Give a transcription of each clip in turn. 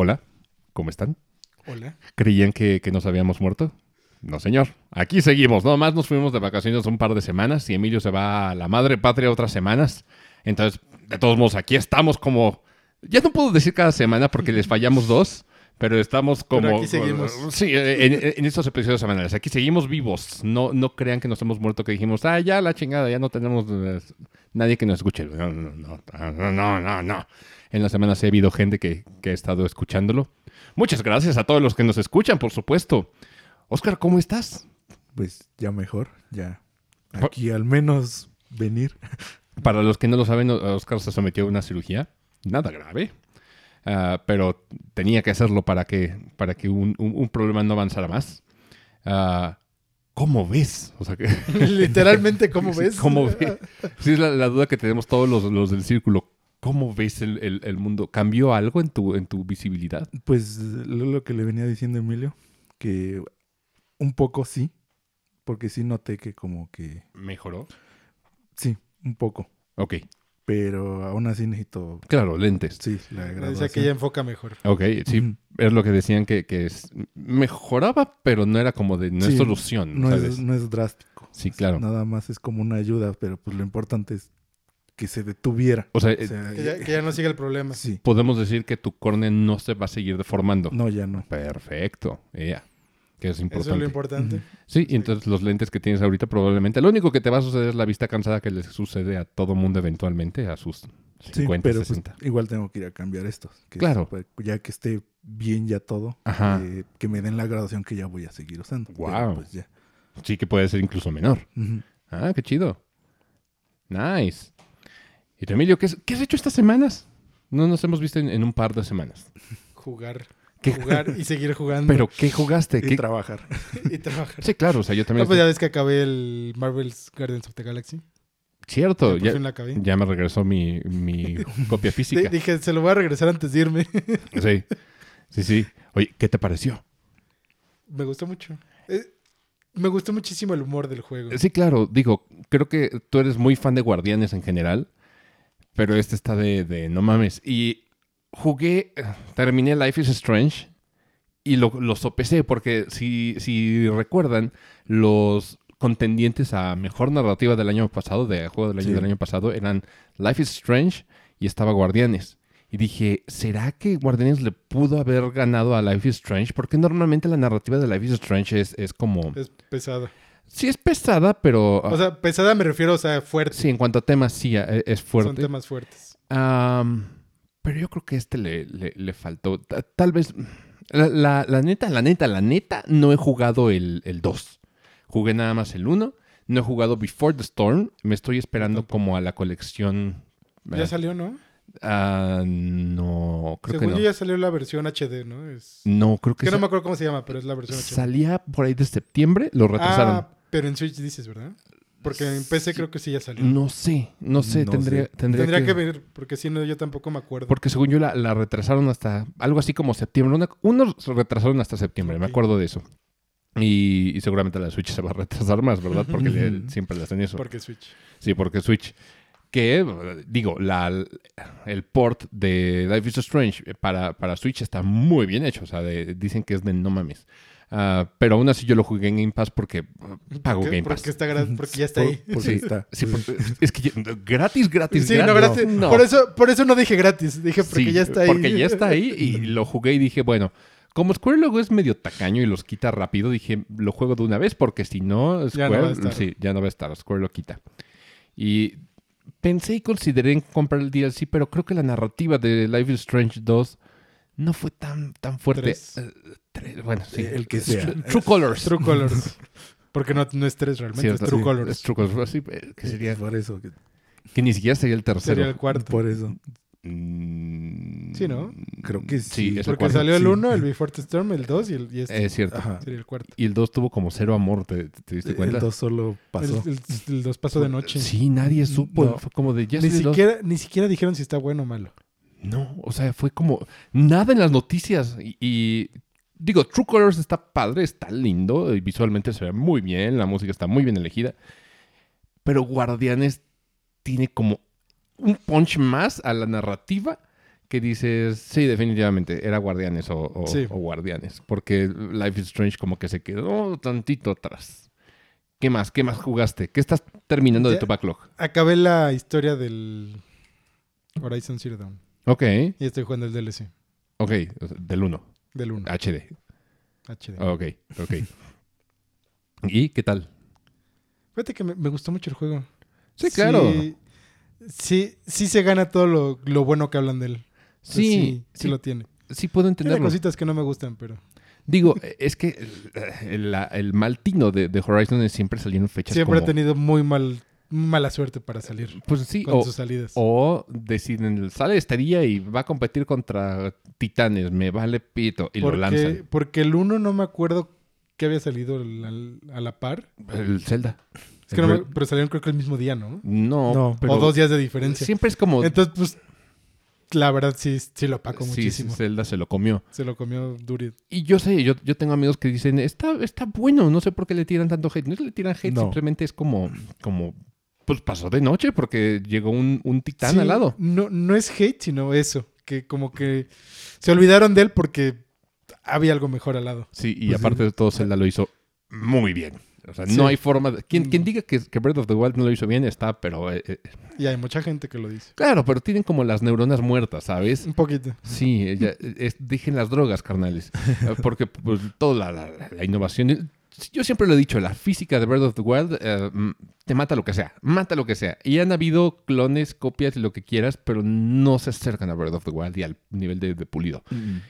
Hola, ¿cómo están? Hola. ¿Creían que, que nos habíamos muerto? No, señor. Aquí seguimos. No más nos fuimos de vacaciones un par de semanas y Emilio se va a la madre patria otras semanas. Entonces, de todos modos, aquí estamos como... Ya no puedo decir cada semana porque les fallamos dos, pero estamos como... Pero aquí seguimos. Sí, en, en estos episodios semanales. Aquí seguimos vivos. No, no crean que nos hemos muerto, que dijimos, ah, ya la chingada, ya no tenemos eh, nadie que nos escuche. No, no, no, no, no, no, no. En la semana sí ha habido gente que, que ha estado escuchándolo. Muchas gracias a todos los que nos escuchan, por supuesto. Oscar, ¿cómo estás? Pues ya mejor, ya. Aquí al menos venir. Para los que no lo saben, Oscar se sometió a una cirugía. Nada grave. Ah, pero tenía que hacerlo para que, para que un, un- un problema no avanzara más. Ah, ¿Cómo ves? O sea, que, Literalmente, ¿cómo ves? ¿Cómo ves? Sí, es la, la duda que tenemos todos los, los del círculo. ¿Cómo ves el, el- el mundo? ¿Cambió algo en tu, en tu visibilidad? Pues lo, que le venía diciendo Emilio, que un poco sí, porque sí noté que como que ¿Mejoró? sí, un poco, Ok, pero aún así necesito, claro, lentes. sí, la graduación. que ya enfoca mejor. Ok, sí, Ujú. es lo que decían que, que es- mejoraba, pero no era como de, no es solución, no ¿sabes? es, no es drástico. Sí, claro. Nada más es como una ayuda, pero pues lo importante es que se detuviera. O sea, O eh, sea, Que ya, que ya no siga el problema. sí, podemos decir que tu córnea no se va a seguir deformando. no, ya no. Perfecto, ya. Que es Eso importante. es lo importante. Sí, y entonces los lentes que tienes ahorita probablemente. Lo único que te va a suceder es la vista cansada que les sucede a todo mundo eventualmente a sus 50, Sí, pero pues, 60. igual tengo que ir a cambiar estos. que Claro. es, pues, ya que esté bien ya todo, Ajá. eh, que me den la graduación que ya voy a seguir usando. Pero, Guau. pues ya. Sí que puede ser incluso menor. Ah, qué chido. Nice. Y tú, Emilio, ¿qué, has- qué has hecho estas semanas? No nos hemos visto en, en un par de semanas. Jugar. ¿Qué? Jugar y seguir jugando. ¿Pero qué jugaste? Y ¿Qué- trabajar. y trabajar. Sí, claro, o sea, yo también... No, pues ya ves que acabé el Marvel's Guardians of the Galaxy. Cierto, ya, fin la acabé. ya me regresó mi, mi copia física. dije, se lo voy a regresar antes de irme. Sí, sí, sí. Oye, ¿qué te pareció? me gustó mucho. Eh, me gustó muchísimo el humor del juego. Sí, claro, digo, creo que tú eres muy fan de Guardianes en general, pero este está de, de no mames. Y jugué, terminé Life is Strange y lo, lo sopesé porque si, si recuerdan, los contendientes a mejor narrativa del año pasado, de juego del año Sí. del año pasado, eran Life is Strange y estaba Guardianes. Y dije, ¿será que Guardianes le pudo haber ganado a Life is Strange? Porque normalmente la narrativa de Life is Strange es, es como... Es pesada. Sí es pesada, pero... O sea, pesada me refiero, o sea, fuerte. Sí, en cuanto a temas, sí, e- es Son fuerte. temas fuertes. Pero yo creo que este le, le- le faltó. Ta- Tal vez. La, la- la neta, la neta, la neta, no he jugado el, el 2. Jugué nada más el 1. No he jugado Before the Storm. Me estoy esperando tampoco. como a la colección. Ya eh, salió, ¿no? ah, no, creo Según que no. ya salió la versión HD, ¿no? Es... No, creo que Que no me acuerdo cómo se llama, pero es la versión HD. salía por ahí de septiembre. Lo retrasaron. Ah, pero en Switch dices, ¿verdad? Porque en PC creo que sí ya salió. no sé, no sé. No tendría, sé. tendría, Tendría que... que ver, porque si no, yo tampoco me acuerdo. Porque según yo la, la retrasaron hasta algo así como septiembre. Una- unos se retrasaron hasta septiembre, me Ok. acuerdo de eso. Y, y seguramente la Switch se va a retrasar más, ¿verdad? Porque le- siempre le hacen eso. Porque Switch. Sí, porque Switch. Que, digo, la, el port de Life is Strange para, para Switch está muy bien hecho. O sea, de- dicen que es de no mames. Ah, pero aún así yo lo jugué en Game Pass porque ah, pago Game Pass. Porque, está porque ya está ahí. Por, sí, está. Es que gratis, gratis, gratis. Por, eso, por eso no dije gratis, dije porque ya está ahí. Porque ya está ahí y lo jugué y dije, bueno, como Square luego es medio tacaño y los quita rápido, dije, lo juego de una vez porque si no, Square. Sí, ya no va a estar, Square lo quita. Y pensé y consideré en comprar el DLC, pero creo que la narrativa de Life is Strange 2 no fue tan, tan fuerte. Bueno, sí. True Colors. True Colors. Porque no, no es tres realmente, True Colors. Es True Colors. Pues eh, que sería. Por eso. Que, que, ni siquiera sería el tercero. Sería el cuarto. Por eso. Mm, sí, ¿no? Creo que sí. porque salió el 1, el Before the Storm, el 2 y el. Este. Es cierto. Sería el cuarto. Y el 2 tuvo como cero amor, ¿te, diste cuenta? El 2 solo pasó. El 2 pasó de noche. Sí, nadie mm, supo. Fue como de ya ni siquiera, ni siquiera dijeron si está bueno o malo. No, o sea, fue como nada en las noticias y digo, True Colors está padre, está lindo. y visualmente se ve muy bien. La música está muy bien elegida. Pero Guardianes tiene como un punch más a la narrativa que dices, sí, definitivamente, era Guardianes o, o- Sí. o Guardianes. Porque Life is Strange como que se quedó tantito atrás. ¿Qué más? ¿Qué más jugaste? ¿Qué estás terminando de tu backlog? Acabé la historia del Horizon Zero Dawn. Ok, Y estoy jugando el DLC ok, del 1, del 1 HD. HD. Ok, ok. ¿Y qué tal? Fíjate que me, me gustó mucho el juego. Sí, claro. Sí, sí, sí se gana todo lo, lo bueno que hablan de él. Sí, sí, sí lo tiene. sí puedo entenderlo. cositas que no me gustan, pero Digo, es que el, el mal tino de, de Horizon siempre salir en fechas siempre como... ha tenido muy mal mala suerte para salir Pues sí, con o, sus salidas. o deciden, sale este día y va a competir contra titanes, me vale pito, y porque, lo lanzan. porque el 1 no me acuerdo que había salido al- a la par. El Zelda. Es que El no me- pero salieron creo que el mismo día, ¿no? No, No. pero o dos días de diferencia. siempre es como... Entonces, pues, la verdad sí, sí lo opaco sí, muchísimo. Zelda se lo comió. Se lo comió Durit. Y yo sé, yo, yo tengo amigos que dicen, está, está bueno, no sé por qué le tiran tanto hate. No es que le tiran hate, No. simplemente es como, como, pues pasó de noche porque llegó un, un titán Sí, al lado. No, no es hate, sino eso. Que como que se olvidaron de él porque había algo mejor al lado. Sí, y Pues aparte sí. de todo, Zelda lo hizo muy bien. O sea, Sí. no hay forma de... Quien, Mm. quien diga que, que Breath of the Wild no lo hizo bien está, pero... eh, eh, Y hay mucha gente que lo dice. claro, pero tienen como las neuronas muertas, ¿sabes? Un poquito. Sí, ella, es, dejen las drogas, carnales. Porque pues, toda la, la- la innovación... Yo siempre lo he dicho, la física de Breath of the Wild eh, mm, te mata lo que sea, mata lo que sea. Y han habido clones, copias lo que quieras, pero no se acercan a Breath of the Wild y al nivel de, de pulido.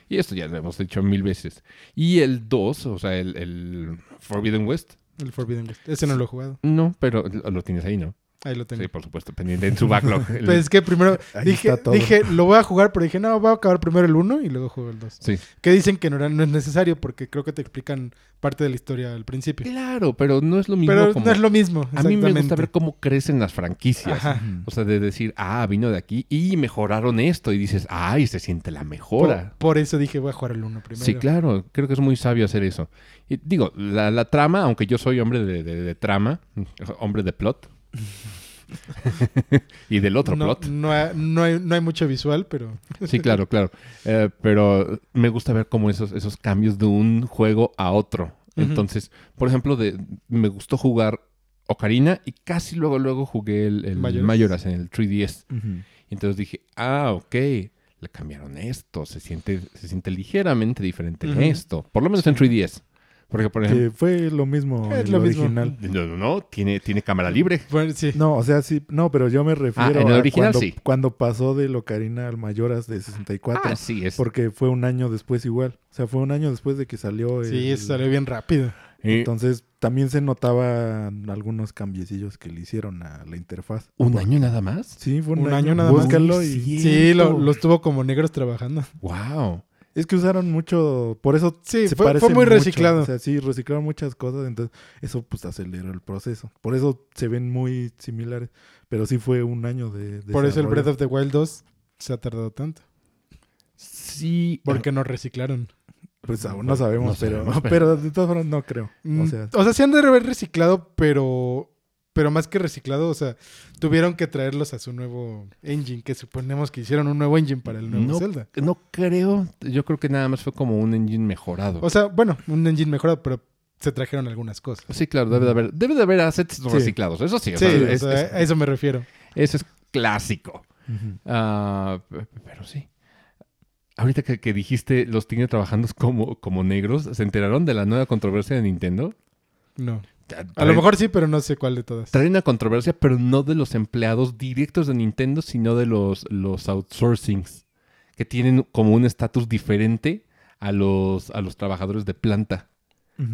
Y esto ya lo hemos dicho mil veces. Y el 2, o sea, el, el Forbidden West, El Forbidden West. Ese no lo he jugado. no, pero lo tienes ahí, ¿no? Ahí lo tengo. Sí, por supuesto, pendiente en su backlog. El- Pues es que primero dije, dije, lo voy a jugar, pero dije, no, voy a acabar primero el 1 y luego juego el 2. sí. Que dicen que no, era- no es necesario porque creo que te explican parte de la historia al principio. Claro, pero no es lo mismo Pero como... no es lo mismo. A mí me gusta ver cómo crecen las franquicias. Ajá. O sea, de decir, ah, vino de aquí y mejoraron esto. Y dices, ay, se siente la Por, mejora. por eso dije, voy a jugar el 1 primero. Sí, claro. Creo que es muy sabio hacer eso. Y digo, la, la trama, aunque yo soy hombre de, de- de trama, hombre de plot. y del otro no, plot. No no, hay, no hay mucho visual, pero Sí, claro, claro. Eh, pero me gusta ver como esos, esos cambios de un juego a otro. Entonces, por ejemplo, de, me gustó jugar Ocarina y casi luego, luego jugué el, el. Majora's en el 3DS. Ujú. Y entonces dije, ah, ok, le cambiaron esto, se siente, se siente ligeramente diferente en esto. Por lo menos en 3DS. Porque, por ejemplo, Que fue lo mismo Es en lo mismo. original. no, no, no, tiene, tiene cámara libre. bueno, sí. No, o sea, sí, no, pero yo me refiero Ah, en el a original cuando, sí. cuando pasó de Locarina al Mayoras de 64. Ah, sí, es. Porque fue un año después igual. O sea, fue un año después de que salió el... Sí, salió bien rápido. Eh, Entonces, también se notaban algunos cambiecillos que le hicieron a la interfaz. ¿Un año nada más? Sí, fue un, Un año. año nada más. Búscalo y... sí. Sí, lo, Cierto. los tuvo como negros trabajando. Wow. Es que usaron mucho... Por eso Sí, se fue, parece fue muy mucho. reciclado. O sea, sí, reciclaron muchas cosas. Entonces, eso pues aceleró el proceso. Por eso se ven muy similares. Pero sí fue un año de... Por eso el. Breath of the Wild 2 se ha tardado tanto. Sí. Porque no reciclaron. Pues aún no sabemos, No pero, sabemos, pero- pero de todas formas no creo. Mm, O sea, o sea, sí han de haber reciclado, pero... Pero más que reciclado, o sea, tuvieron que traerlos a su nuevo engine, que suponemos que hicieron un nuevo engine para el nuevo No, Zelda. no creo. Yo creo que nada más fue como un engine mejorado. O sea, bueno, un engine mejorado, pero se trajeron algunas cosas. sí, claro, debe de haber, debe de haber assets Sí. reciclados. Eso sí, o Sí, sea, o es- sea, es- a eso me refiero. eso es clásico. Ah, pero sí. Ahorita que, que dijiste los tiene trabajando como, como negros, ¿se enteraron de la nueva controversia de Nintendo? No. A lo mejor sí, pero no sé cuál de todas. Trae una controversia, pero no de los empleados directos de Nintendo, sino de los, los outsourcings, que tienen como un estatus diferente a los, a los trabajadores de planta.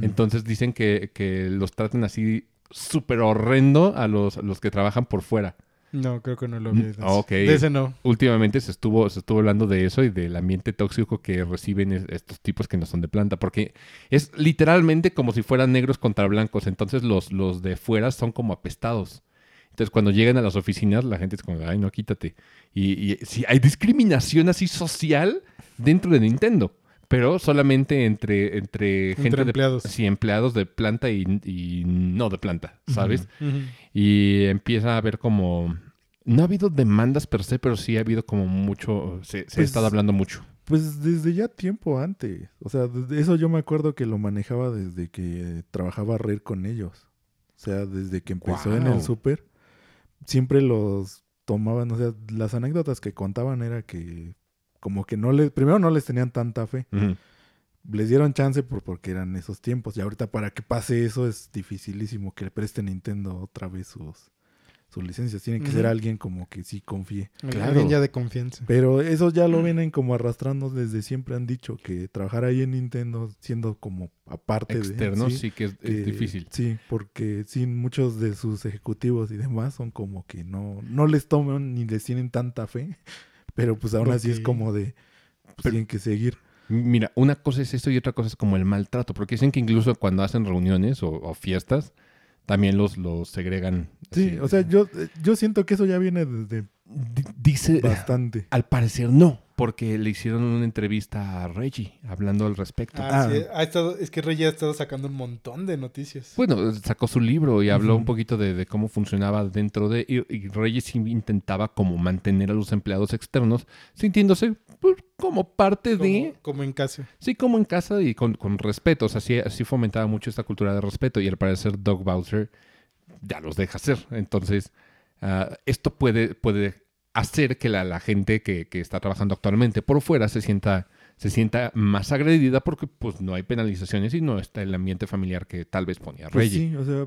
Entonces dicen que, que los tratan así súper horrendo a los, a los que trabajan por fuera. No, creo que no lo vi. Mm, De ese. ok. De ese no. Últimamente se estuvo, se estuvo hablando de eso y del ambiente tóxico que reciben es- estos tipos que no son de planta, porque es literalmente como si fueran negros contra blancos, entonces los, los de fuera son como apestados. Entonces cuando llegan a las oficinas la gente es como, ay, no, quítate. Y, y sí, hay discriminación así social dentro de Nintendo, pero solamente entre, entre, Entre gente de- empleados. sí, empleados de planta y, y no de planta, ¿sabes? Y empieza a haber como No ha habido demandas per se, pero sí ha habido como mucho, se, se ha Pues- estado hablando mucho. Pues desde ya tiempo antes. O sea, eso yo me acuerdo que lo manejaba desde que trabajaba Rare con ellos. O sea, desde que empezó en el súper, siempre los tomaban. O sea, las anécdotas que contaban era que como que no les, primero no les tenían tanta fe. Les dieron chance por, porque eran esos tiempos. Y ahorita para que pase eso es dificilísimo que le preste Nintendo otra vez sus, sus licencias. Tiene que ser alguien como que sí confíe. Claro. Alguien ya de confianza. Pero eso ya lo vienen como arrastrando desde siempre han dicho que trabajar ahí en Nintendo siendo como aparte Externos de sí, que es, es que- difícil. Sí, porque sí, muchos de sus ejecutivos y demás son como que no, no les toman ni les tienen tanta fe, pero pues aún así es como de pues, Pero- tienen que seguir. Mira, una cosa es esto y otra cosa es como el maltrato, porque dicen que incluso cuando hacen reuniones o, o fiestas, también los, los segregan. Sí, así. o sea, yo, yo siento que eso ya viene desde D- dice, bastante. al parecer no, porque le hicieron una entrevista a Reggie hablando al respecto. Ah, Ah. sí, ha estado, es que Rey ha estado sacando un montón de noticias. Bueno, sacó su libro y habló un poquito de, de cómo funcionaba dentro de... Y, sí intentaba como mantener a los empleados externos sintiéndose pues, como parte de... como, en casa. Sí, como en casa y con, con respeto. O sea, sí, sí fomentaba mucho esta cultura de respeto. Y al parecer Doug Bowser ya los deja hacer. Entonces, ah, esto puede, puede hacer que la, la gente que, que está trabajando actualmente por fuera se sienta, se sienta más agredida porque pues no hay penalizaciones y no está el ambiente familiar que tal vez ponía Pues Reggie. sí, o sea,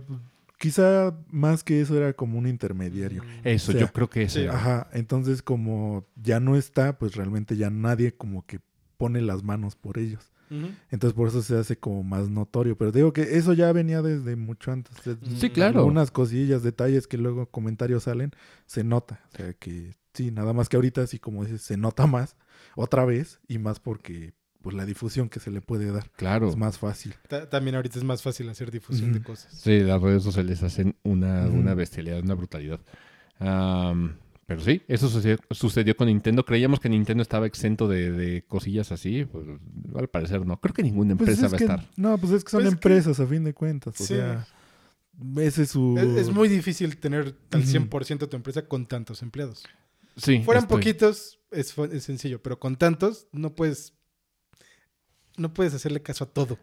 quizá más que eso era como un intermediario. Eso, O sea, yo creo que eso sí, era. Ajá, entonces como ya no está, pues realmente ya nadie como que pone las manos por ellos. Entonces por eso se hace como más notorio. Pero digo que eso ya venía desde mucho antes. Sí, claro. Algunas cosillas, detalles que luego comentarios salen, se nota. O sea que sí, nada más que ahorita sí como dices, se nota más otra vez y más porque pues la difusión que se le puede dar Claro. es más fácil. Ta- También ahorita es más fácil hacer difusión de cosas. Sí, las redes sociales hacen una, una bestialidad, una brutalidad. Am, pero sí, eso sucedió, sucedió con Nintendo. Creíamos que Nintendo estaba exento de, de cosillas así. Pues al parecer no. Creo que ninguna Pues empresa es va a estar. No, pues es que son Pues que- empresas a fin de cuentas. O Sí. sea, ese es su... Es, es muy difícil tener al Ujú. 100% tu empresa con tantos empleados. Sí. Fueran estoy- poquitos, es, es sencillo, pero con tantos no puedes no puedes hacerle caso a todo.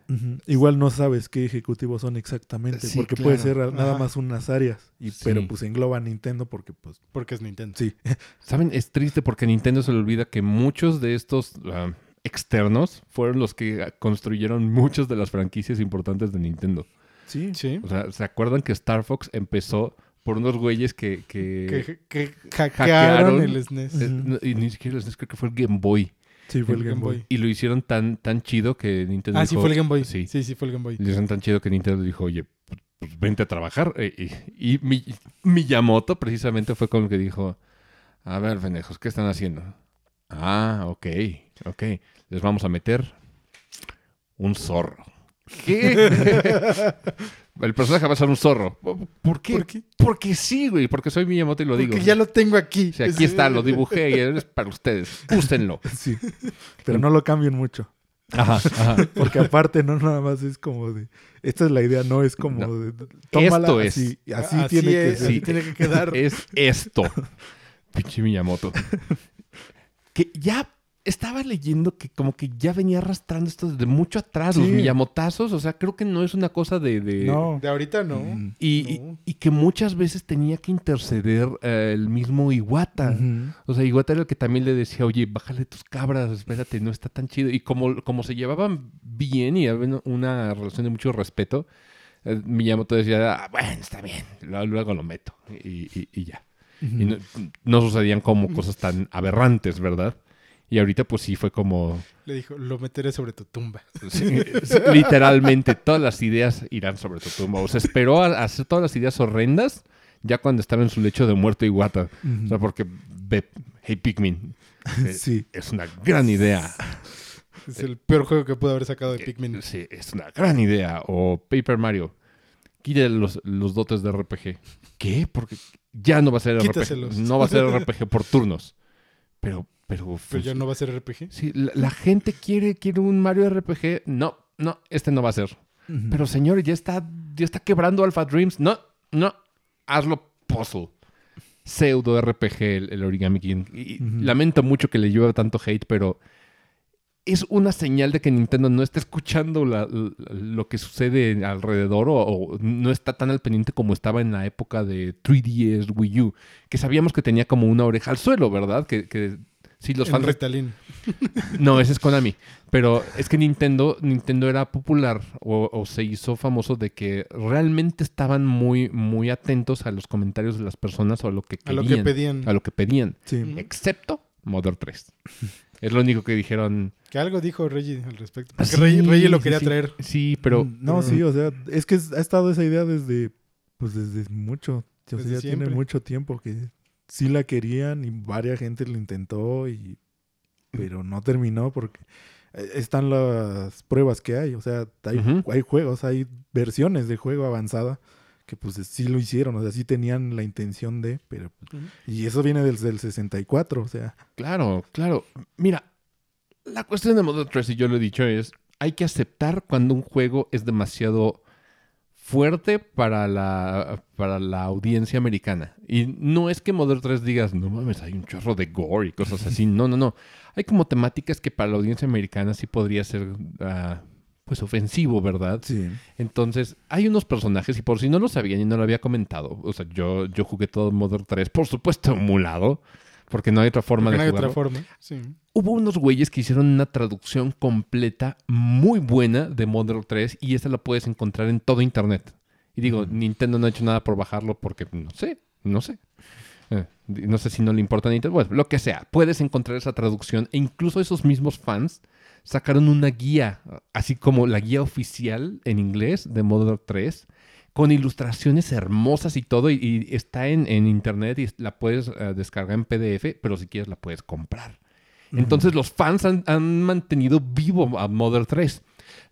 Igual no sabes qué ejecutivos son exactamente, Sí, porque puede ser nada Ajá. más unas áreas, y, Sí. pero pues engloba a Nintendo porque pues Porque es Nintendo. sí. ¿Saben? Es triste porque Nintendo se le olvida que muchos de estos ah, externos fueron los que construyeron muchas de las franquicias importantes de Nintendo. Sí. Sí. O sea, ¿se acuerdan que Star Fox empezó por unos güeyes que... que- Que, que hackearon hackearon el SNES. eh, no, y ni siquiera les creo que fue el Game Boy. Sí, fue el El Game Game Boy. Boy. Y lo hicieron tan, tan chido que Nintendo Ah, sí dijo- fue el Game Boy. Sí. Sí, sí, fue el Game Boy. Lo hicieron tan chido que Nintendo dijo, oye, pues, vente a trabajar. Eh, Y, y Mi- Miyamoto precisamente fue con el que dijo, a ver, pendejos, ¿qué están haciendo? Ah, ok, ok. Les vamos a meter un zorro. ¿Qué? el personaje va a ser un zorro. ¿Por qué? ¿Por qué? Porque sí, güey, porque soy Miyamoto y lo Porque digo. ya lo tengo aquí. Sea, aquí está, lo dibujé y es para ustedes. Úsenlo. Sí. Pero no lo cambien mucho. Ajá, ajá. Porque aparte no nada más es como de... Esta es la idea, no es como No. de... Tómala Esto es. así, así, Así tiene que es, así tiene que quedar. Es esto. Pinche Miyamoto. Que ya estaba leyendo que como que ya venía arrastrando esto desde mucho atrás, los Sí. Miyamotazos. O sea, creo que no es una cosa de... de- No. De ahorita no. Mm. Y, No. y- y que muchas veces tenía que interceder eh, el mismo Iwata. O sea, Iwata era el que también le decía, oye, bájale tus cabras, espérate, no está tan chido. Y como, como se llevaban bien y había una relación de mucho respeto, eh, Miyamoto decía, ah, bueno, está bien, lo- luego lo meto. Y, y- y ya. Y no, no sucedían como cosas tan aberrantes, ¿verdad? Y ahorita pues sí fue como... Le dijo, lo meteré sobre tu tumba. sí, sí, literalmente todas las ideas irán sobre tu tumba. O sea, esperó a, hacer todas las ideas horrendas ya cuando estaba en su lecho de muerto Iwata. Ujú. O sea, porque ve, hey Pikmin, eh, Sí. es una gran idea. Es el peor juego que pudo haber sacado de Pikmin. Sí, es una gran idea. O Paper Mario, quítale los, los dotes de RPG. ¿Qué? Porque ya no va a ser RPG. No va a ser RPG por turnos. Pero, pero... Pero pues, ya no va a ser RPG. Sí, la, la gente quiere, quiere un Mario RPG. No, no, este no va a ser. Pero señor, ya está, ya está quebrando Alpha Dreams. No, no, hazlo puzzle. pseudo RPG el, el Origami King. Y lamento mucho que le llueva tanto hate, pero es una señal de que Nintendo no está escuchando la- la- lo que sucede alrededor o, o no está tan al pendiente como estaba en la época de 3DS Wii U, que sabíamos que tenía como una oreja al suelo, ¿verdad? Que, que sí, los En fans... Ritalin. No, ese es Konami. Pero es que Nintendo, Nintendo era popular o, o se hizo famoso de que realmente estaban muy, muy atentos a los comentarios de las personas o a lo que A lo querían. que pedían. a lo que pedían. Sí. Excepto Mother 3. es lo único que dijeron. Que algo dijo Reggie al respecto. Porque Sí, Reggie, Reggie lo quería sí. traer. Sí, pero. Mm, No, sí, o sea, es que ha estado esa idea desde, pues desde mucho. O sea, Desde ya siempre. tiene mucho tiempo que sí la querían y varias gente lo intentó y... Pero no terminó porque eh, están las pruebas que hay. O sea, hay, juegos, hay versiones de juego avanzada que pues sí lo hicieron. O sea, sí tenían la intención de, pero... Y eso viene desde el 64, o sea... Claro, claro. Mira, la cuestión de Mother 3, y yo lo he dicho, es. Hay que aceptar cuando un juego es demasiado fuerte para la, para la audiencia americana. Y no es que Mother 3 digas, no mames, hay un chorro de gore y cosas así. No, no, no. Hay como temáticas que para la audiencia americana sí podría ser, ah, pues, ofensivo, ¿verdad? Sí. Entonces, hay unos personajes, y por si no lo sabían y no lo había comentado, o sea, yo, yo jugué todo Mother 3, por supuesto, emulado, porque no hay otra forma Porque de no hay jugarlo. otra forma. Sí. Hubo unos güeyes que hicieron una traducción completa muy buena de Mother 3 y esa la puedes encontrar en todo internet. Y digo. Nintendo no ha hecho nada por bajarlo porque no sé, no sé. Eh, no sé si no le importa a Nintendo. Bueno, lo que sea, puedes encontrar esa traducción e incluso esos mismos fans sacaron una guía, así como la guía oficial en inglés de Mother 3, con ilustraciones hermosas y todo, y, y está en, en internet y la puedes eh, descargar en PDF, pero si quieres la puedes comprar. Entonces los fans han, han mantenido vivo a Mother 3.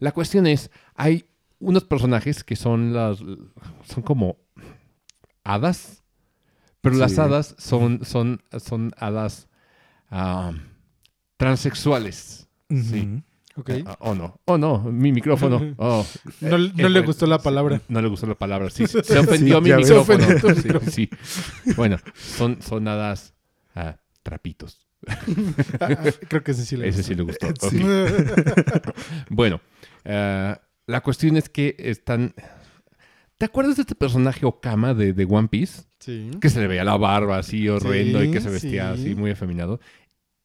La cuestión es, hay unos personajes que son las son como hadas, pero las hadas son son son hadas ah, transexuales. Sí. Ok. Ah, oh no, oh no, mi micrófono. Oh. No, no Eh, le eh, gustó la palabra. No le gustó la palabra. Sí, se se ofendió Sí, mi micrófono. Ofendió Sí. Bueno, son, son hadas ah, trapitos. Ah, creo que ese sí le Ese gustó. sí le gustó. Bueno, eh, la cuestión es que están. ¿Te acuerdas de este personaje Okama de, de One Piece? Sí. Que se le veía la barba así horrendo y que se vestía sí. así muy afeminado.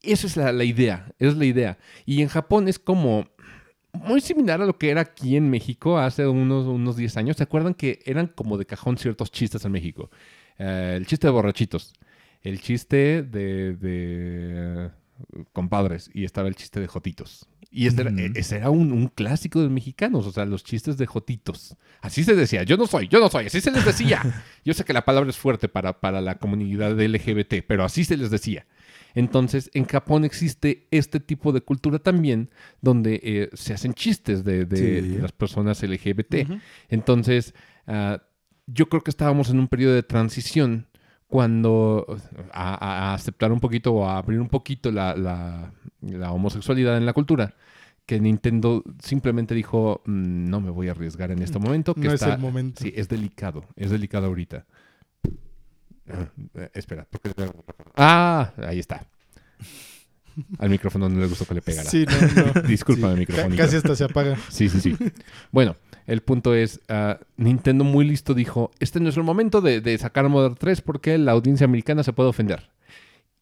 Esa es la, la idea, esa es la idea. Y en Japón es como muy similar a lo que era aquí en México hace unos, unos 10 años. ¿Se acuerdan que eran como de cajón ciertos chistes en México? Eh, el chiste de borrachitos, el chiste de, de compadres y estaba el chiste de jotitos. Y ese era, Ujú. ese era un, un clásico de mexicanos, o sea, los chistes de jotitos. Así se decía, yo no soy, yo no soy, así se les decía. Yo sé que la palabra es fuerte para, para la comunidad LGBT, pero así se les decía. Entonces, en Japón existe este tipo de cultura también, donde eh, se hacen chistes de, de Sí. las personas LGBT. Entonces, ah, yo creo que estábamos en un periodo de transición cuando a, aceptar un poquito o a abrir un poquito la, la- la homosexualidad en la cultura, que Nintendo simplemente dijo, "Mm, no me voy a arriesgar en este momento, que No es está, el momento. Sí, es delicado, es delicado ahorita. Ah, eh, espera, porque... Ah, ahí está. Al micrófono no le gustó que le pegara. Sí, no, no. Disculpa, Ca- micrófono. casi hasta se apaga. Sí, sí, sí. Bueno, el punto es, ah, Nintendo muy listo dijo, este no es el momento de, de sacar Modern 3 porque la audiencia americana se puede ofender.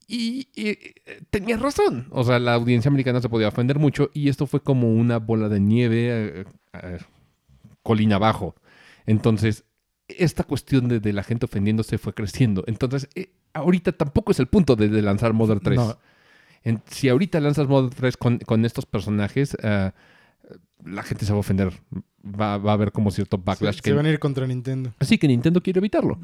Y, y, eh, tenía razón. O sea, la audiencia americana se podía ofender mucho y esto fue como una bola de nieve eh, eh, colina abajo. Entonces, esta cuestión de, de la gente ofendiéndose fue creciendo. Entonces, eh, ahorita tampoco es el punto de, de lanzar Modern 3. No. En- si ahorita lanzas Modern 3 con, con estos personajes, ah, la gente se va a ofender. Va, va a haber como cierto backlash. Que, se van a ir contra Nintendo. Así que Nintendo quiere evitarlo.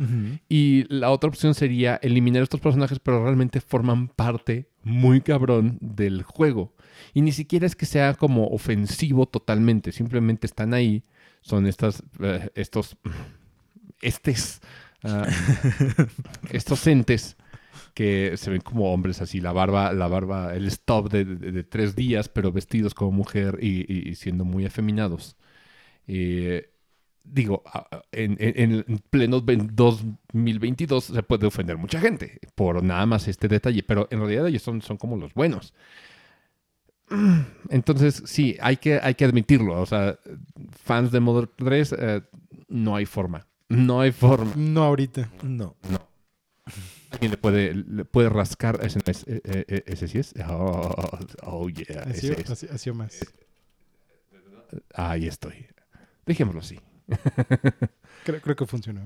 Y la otra opción sería eliminar estos personajes, pero realmente forman parte muy cabrón del juego. Y ni siquiera es que sea como ofensivo totalmente, simplemente están ahí. Son estas, eh, estos, ah, estos entes que se ven como hombres así, la barba, la barba, el stop de, de- de tres días, pero vestidos como mujer y, y- y siendo muy afeminados. Eh, digo, en, en- en pleno ven- 2022 se puede ofender mucha gente por nada más este detalle, pero en realidad ellos son, son como los buenos. Entonces, sí, hay que, hay que admitirlo. O sea, fans de Modern 3, eh, no hay forma. No hay forma. No ahorita. No. No. ¿Alguien le puede, le puede rascar? Ese, no es, eh, eh, eh, ese sí es. Oh, oh, yeah. Así, ese es. así, así o más. Ahí estoy. Dejémoslo así. Creo, creo que funcionó.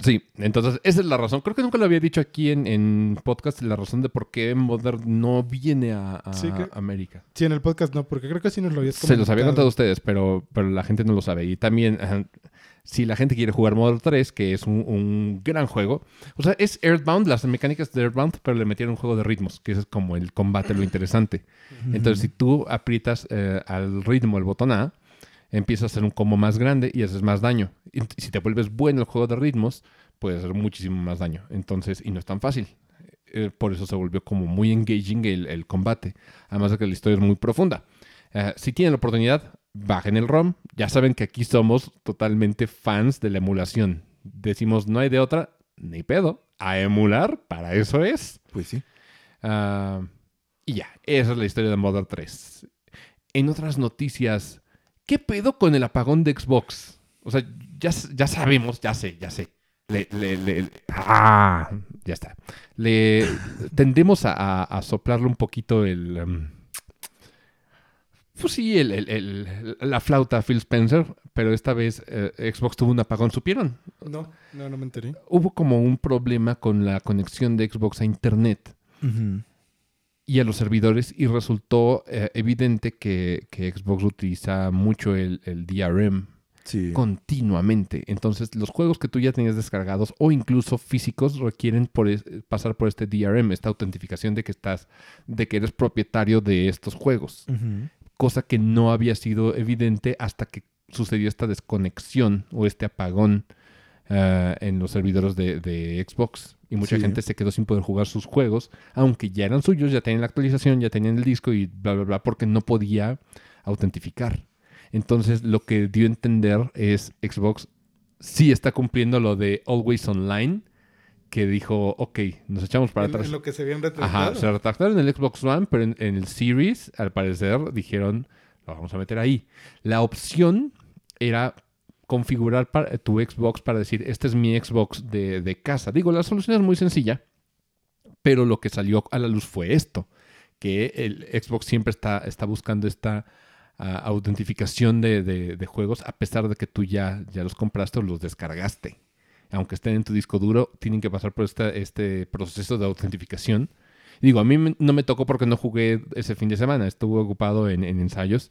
Sí, entonces esa es la razón. Creo que nunca lo había dicho aquí en, en podcast, la razón de por qué Modern no viene a, a Sí, que- América. Sí, en el podcast no, porque creo que sí nos lo habías Se los había comentado. contado a ustedes, pero, pero la gente no lo sabe. Y también, si la gente quiere jugar Modern 3, que es un, un gran juego, o sea, es Earthbound, las mecánicas de Earthbound, pero le metieron un juego de ritmos, que es como el combate, lo interesante. Entonces, si tú aprietas eh, al ritmo el botón A, empieza a hacer un combo más grande y haces más daño. Y si te vuelves bueno el juego de ritmos, puedes hacer muchísimo más daño. Entonces, y no es tan fácil. Eh, por eso se volvió como muy engaging el, el combate. Además de que la historia es muy profunda. Eh, si tienen la oportunidad, bajen el ROM. Ya saben que aquí somos totalmente fans de la emulación. Decimos, no hay de otra, ni pedo. A emular, para eso es. Pues sí. Ah, y ya, esa es la historia de Modern 3. En otras noticias, ¿qué pedo con el apagón de Xbox? O sea, ya, ya sabemos, ya sé, ya sé. Le, le- le- le- ah, ya está. Le tendemos a, a- a soplarle un poquito el. em, pues sí, el- el- el- la flauta Phil Spencer, pero esta vez eh, Xbox tuvo un apagón. ¿Supieron? No, no, no me enteré. Hubo como un problema con la conexión de Xbox a Internet y a los servidores y resultó eh, evidente que, que Xbox utiliza mucho el, DRM Sí. continuamente. Entonces los juegos que tú ya tenías descargados o incluso físicos requieren por es- pasar por este DRM, esta autentificación de que estás, de que eres propietario de estos juegos. Ujú. Cosa que no había sido evidente hasta que sucedió esta desconexión o este apagón eh, en los servidores de, de Xbox. Y mucha Sí. gente se quedó sin poder jugar sus juegos, aunque ya eran suyos, ya tenían la actualización, ya tenían el disco y bla, bla, bla, porque no podía autentificar. Entonces, lo que dio a entender es Xbox sí está cumpliendo lo de Always Online, que dijo, ok, nos echamos para En- atrás. en lo que se habían Ajá, retrasado. se retractaron en el Xbox One, pero en, en el Series, al parecer, dijeron, lo vamos a meter ahí. La opción era configurar para- tu Xbox para decir, este es mi Xbox de, de casa. Digo, la solución es muy sencilla, pero lo que salió a la luz fue esto, que el Xbox siempre está, está buscando esta ah, autentificación de, de- de juegos, a pesar de que tú ya, ya los compraste o los descargaste. Aunque estén en tu disco duro, tienen que pasar por esta- este proceso de autentificación. Digo, a mí no me tocó porque no jugué ese fin de semana, estuve ocupado en, en ensayos,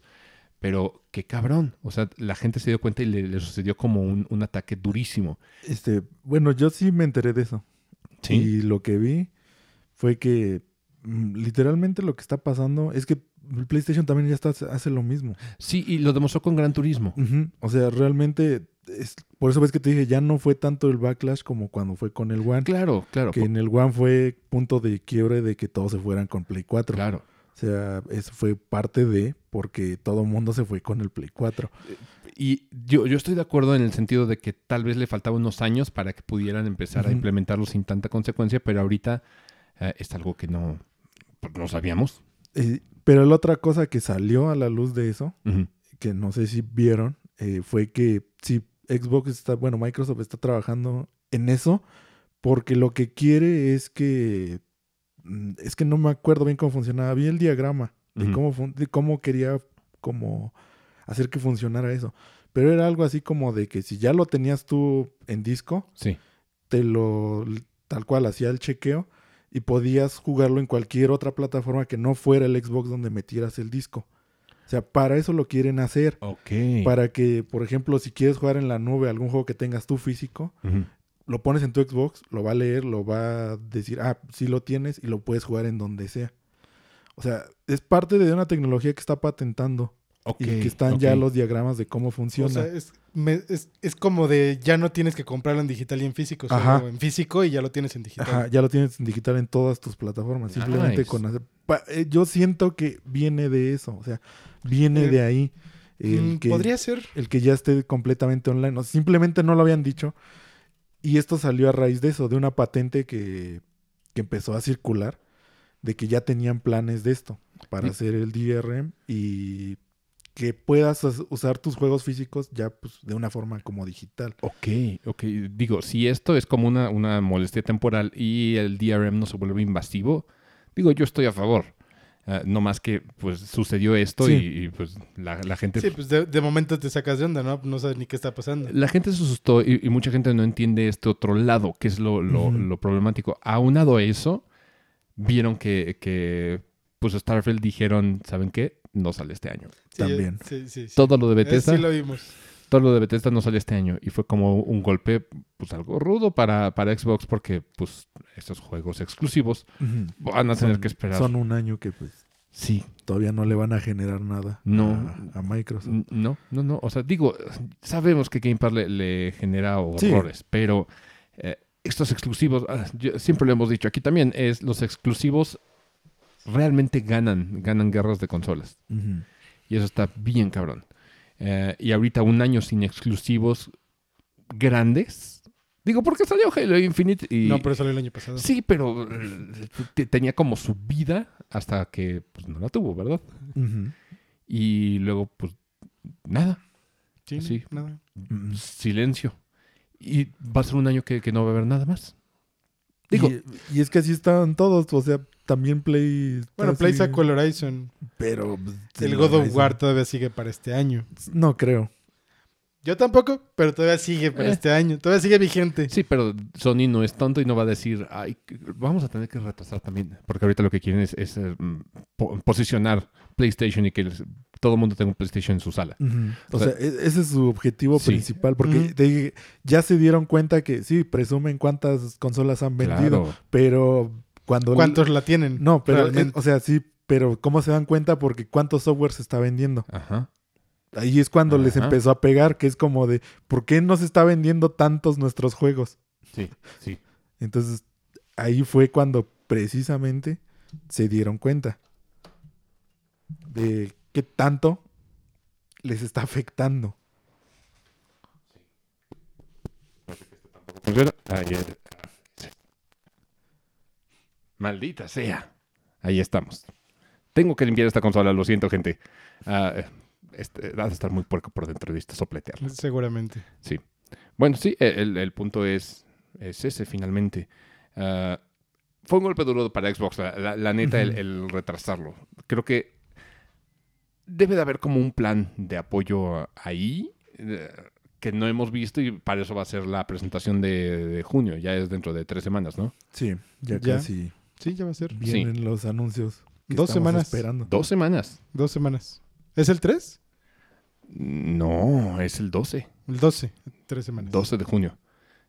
pero qué cabrón. O sea, la gente se dio cuenta y le, le sucedió como un, un ataque durísimo. Este, bueno, yo sí me enteré de eso. Y lo que vi fue que mm, literalmente lo que está pasando es que PlayStation también ya está, hace lo mismo. Sí, y lo demostró con Gran Turismo. O sea, realmente, es, por eso ves que te dije, ya no fue tanto el backlash como cuando fue con el One. Claro, claro. Que en el One fue punto de quiebre de que todos se fueran con Play 4. Claro. O sea, eso fue parte de porque todo el mundo se fue con el Play 4. Y yo, yo estoy de acuerdo en el sentido de que tal vez le faltaba unos años para que pudieran empezar a implementarlo sin tanta consecuencia, pero ahorita eh, es algo que no, pues, no sabíamos. Eh, pero la otra cosa que salió a la luz de eso, que no sé si vieron, eh, fue que si Xbox está, bueno, Microsoft está trabajando en eso, porque lo que quiere es que, mm, es que no me acuerdo bien cómo funcionaba, vi el diagrama de, cómo, de cómo quería como hacer que funcionara eso. Pero era algo así como de que si ya lo tenías tú en disco, Sí. te lo tal cual hacía el chequeo y podías jugarlo en cualquier otra plataforma que no fuera el Xbox donde metieras el disco. O sea, para eso lo quieren hacer. Ok. Para que, por ejemplo, si quieres jugar en la nube algún juego que tengas tú físico, lo pones en tu Xbox, lo va a leer, lo va a decir, ah, sí lo tienes y lo puedes jugar en donde sea. O sea, es parte de una tecnología que está patentando Ok, y que están ya los diagramas de cómo funciona. O sea, es, me- es, es como de ya no tienes que comprarlo en digital y en físico, solo Ajá. en físico y ya lo tienes en digital. Ajá, ya lo tienes en digital en todas tus plataformas. Simplemente Nice. con hacer- pa- eh, Yo siento que viene de eso, o sea, viene Eh, de ahí. El Mm, que, Podría ser. el que ya esté completamente online. O simplemente no lo habían dicho. Y esto salió a raíz de eso, de una patente que, que empezó a circular, de que ya tenían planes de esto para Sí. hacer el DRM y que puedas us- usar tus juegos físicos ya pues, de una forma como digital. Ok, ok. Digo, si esto es como una, una molestia temporal y el DRM no se vuelve invasivo, digo, yo estoy a favor. Ah, no más que, pues, sucedió esto Sí. y, y, pues, la, la gente... Sí, pues de, de momento te sacas de onda, ¿no? No sabes ni qué está pasando. La gente se asustó y, y mucha gente no entiende este otro lado, que es lo, lo- Ujú. lo problemático. Aunado a eso, vieron que, que, pues, Starfield dijeron, ¿saben qué? No sale este año. Sí, También. Sí, sí, sí. Todo lo de Eh, Bethesda, Sí lo vimos. todo lo de Bethesda no sale este año. Y fue como un golpe, pues, algo rudo para, para Xbox porque, pues, estos juegos exclusivos van a tener Son- que esperar. Son un año que pues Sí, todavía no le van a generar nada No. a, a Microsoft. No, no, no. O sea, digo, sabemos que Game Pass le, le genera Sí. horrores, pero eh, estos exclusivos, ah, yo- siempre lo hemos dicho aquí también, es los exclusivos realmente ganan, ganan guerras de consolas. Y eso está bien cabrón. Eh, y ahorita un año sin exclusivos grandes. Digo, porque salió Halo Infinite y... No, pero salió el año pasado. Sí, pero eh, te- tenía como su vida hasta que pues, no la tuvo, ¿verdad? Y luego, pues, nada. Sí, Sí. nada. Silencio. Y va a ser un año que, que no va a haber nada más. Digo, y, y es que así estaban todos, o sea, también Play. Bueno, Play así, sacó el Horizon. Pero. pues, El God of Horizon- War todavía sigue para este año. No creo. Yo tampoco, pero todavía sigue para Eh. este año. Todavía sigue vigente. sí, pero Sony no es tonto y no va a decir, ay, vamos a tener que retrasar también. Porque ahorita lo que quieren es, es, eh, mm, po- posicionar PlayStation y que les- todo el mundo tenga un PlayStation en su sala. O, O sea, sea, e- ese es su objetivo sí. principal. Porque te ya se dieron cuenta que sí, presumen cuántas consolas han vendido. Claro. Pero cuando. ¿Cuántos la tienen? No, pero. realmente? o sea, sí, pero ¿cómo se dan cuenta? Porque cuántos software se está vendiendo. Ajá. Ahí es cuando les empezó a pegar, que es como de, ¿por qué no se está vendiendo tantos nuestros juegos? Sí, sí. Entonces, ahí fue cuando precisamente se dieron cuenta de qué tanto les está afectando. Sí. Maldita sea. Ahí estamos. Tengo que limpiar esta consola, lo siento, gente. Ah, eh, este, va a estar muy puerco por dentro de esta sopletearla. Seguramente. Bueno, sí, el, el punto es, es ese finalmente. Ah, fue un golpe duro para Xbox, la, la- la neta, el retrasarlo. Creo que debe de haber como un plan de apoyo ahí eh, que no hemos visto y para eso va a ser la presentación de, de junio. Ya es dentro de tres semanas, ¿no? Sí, ya, Ya. casi Sí, ya va a ser. vienen los anuncios. Dos semanas. esperando. Dos semanas. Dos semanas. ¿Es el 3? No, es el 12. El 12. Tres semanas. 12 de junio.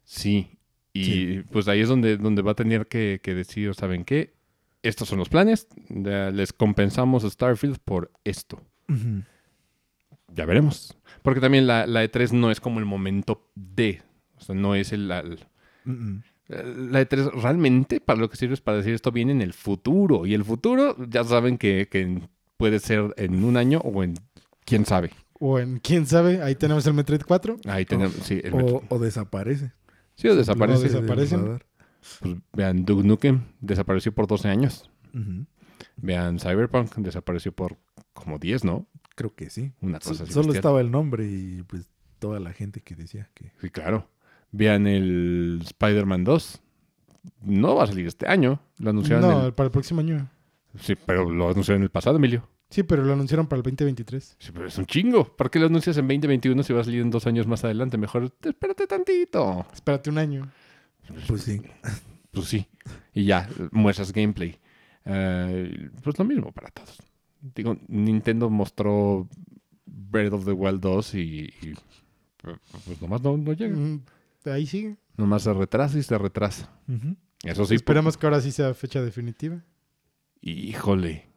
Sí. Y Sí. pues ahí es donde, donde va a tener que, que decir, ¿saben qué? Estos son los planes. les compensamos a Starfield por esto. Ya veremos. Porque también la, la E3 no es como el momento de. O sea, no es el, la, Mm, la E3 realmente para lo que sirve es para decir esto viene en el futuro. Y el futuro ya saben que, que puede ser en un año o en quién sabe. O en, quién sabe, ahí tenemos el Metroid 4. Ahí tenemos, sí, el O, o desaparece. sí, o desaparece. O radar. Pues, vean, Duke Nukem desapareció por 12 años. Ujú. Vean, Cyberpunk desapareció por como 10, ¿no? Creo que sí. Una cosa así. Solo bestial. estaba el nombre y pues toda la gente que decía que... Sí, claro. Vean el Spider-Man 2. No va a salir este año. Lo anunciaron No, el- para el próximo año. Sí, pero lo anunciaron el pasado, Emilio. Sí, pero lo anunciaron para el 2023. Sí, pero es un chingo. ¿Para qué lo anuncias en 2021 si va a salir en dos años más adelante? Mejor espérate tantito. Espérate un año. Pues sí. Pues sí. Y ya, muestras gameplay. Eh, pues lo mismo para todos. Digo, Nintendo mostró Breath of the Wild 2 y, y, pues nomás no, no llega. Mm, Ahí sigue. Nomás se retrasa y se retrasa. Eso sí. Esperemos que ahora sí sea fecha definitiva. Híjole.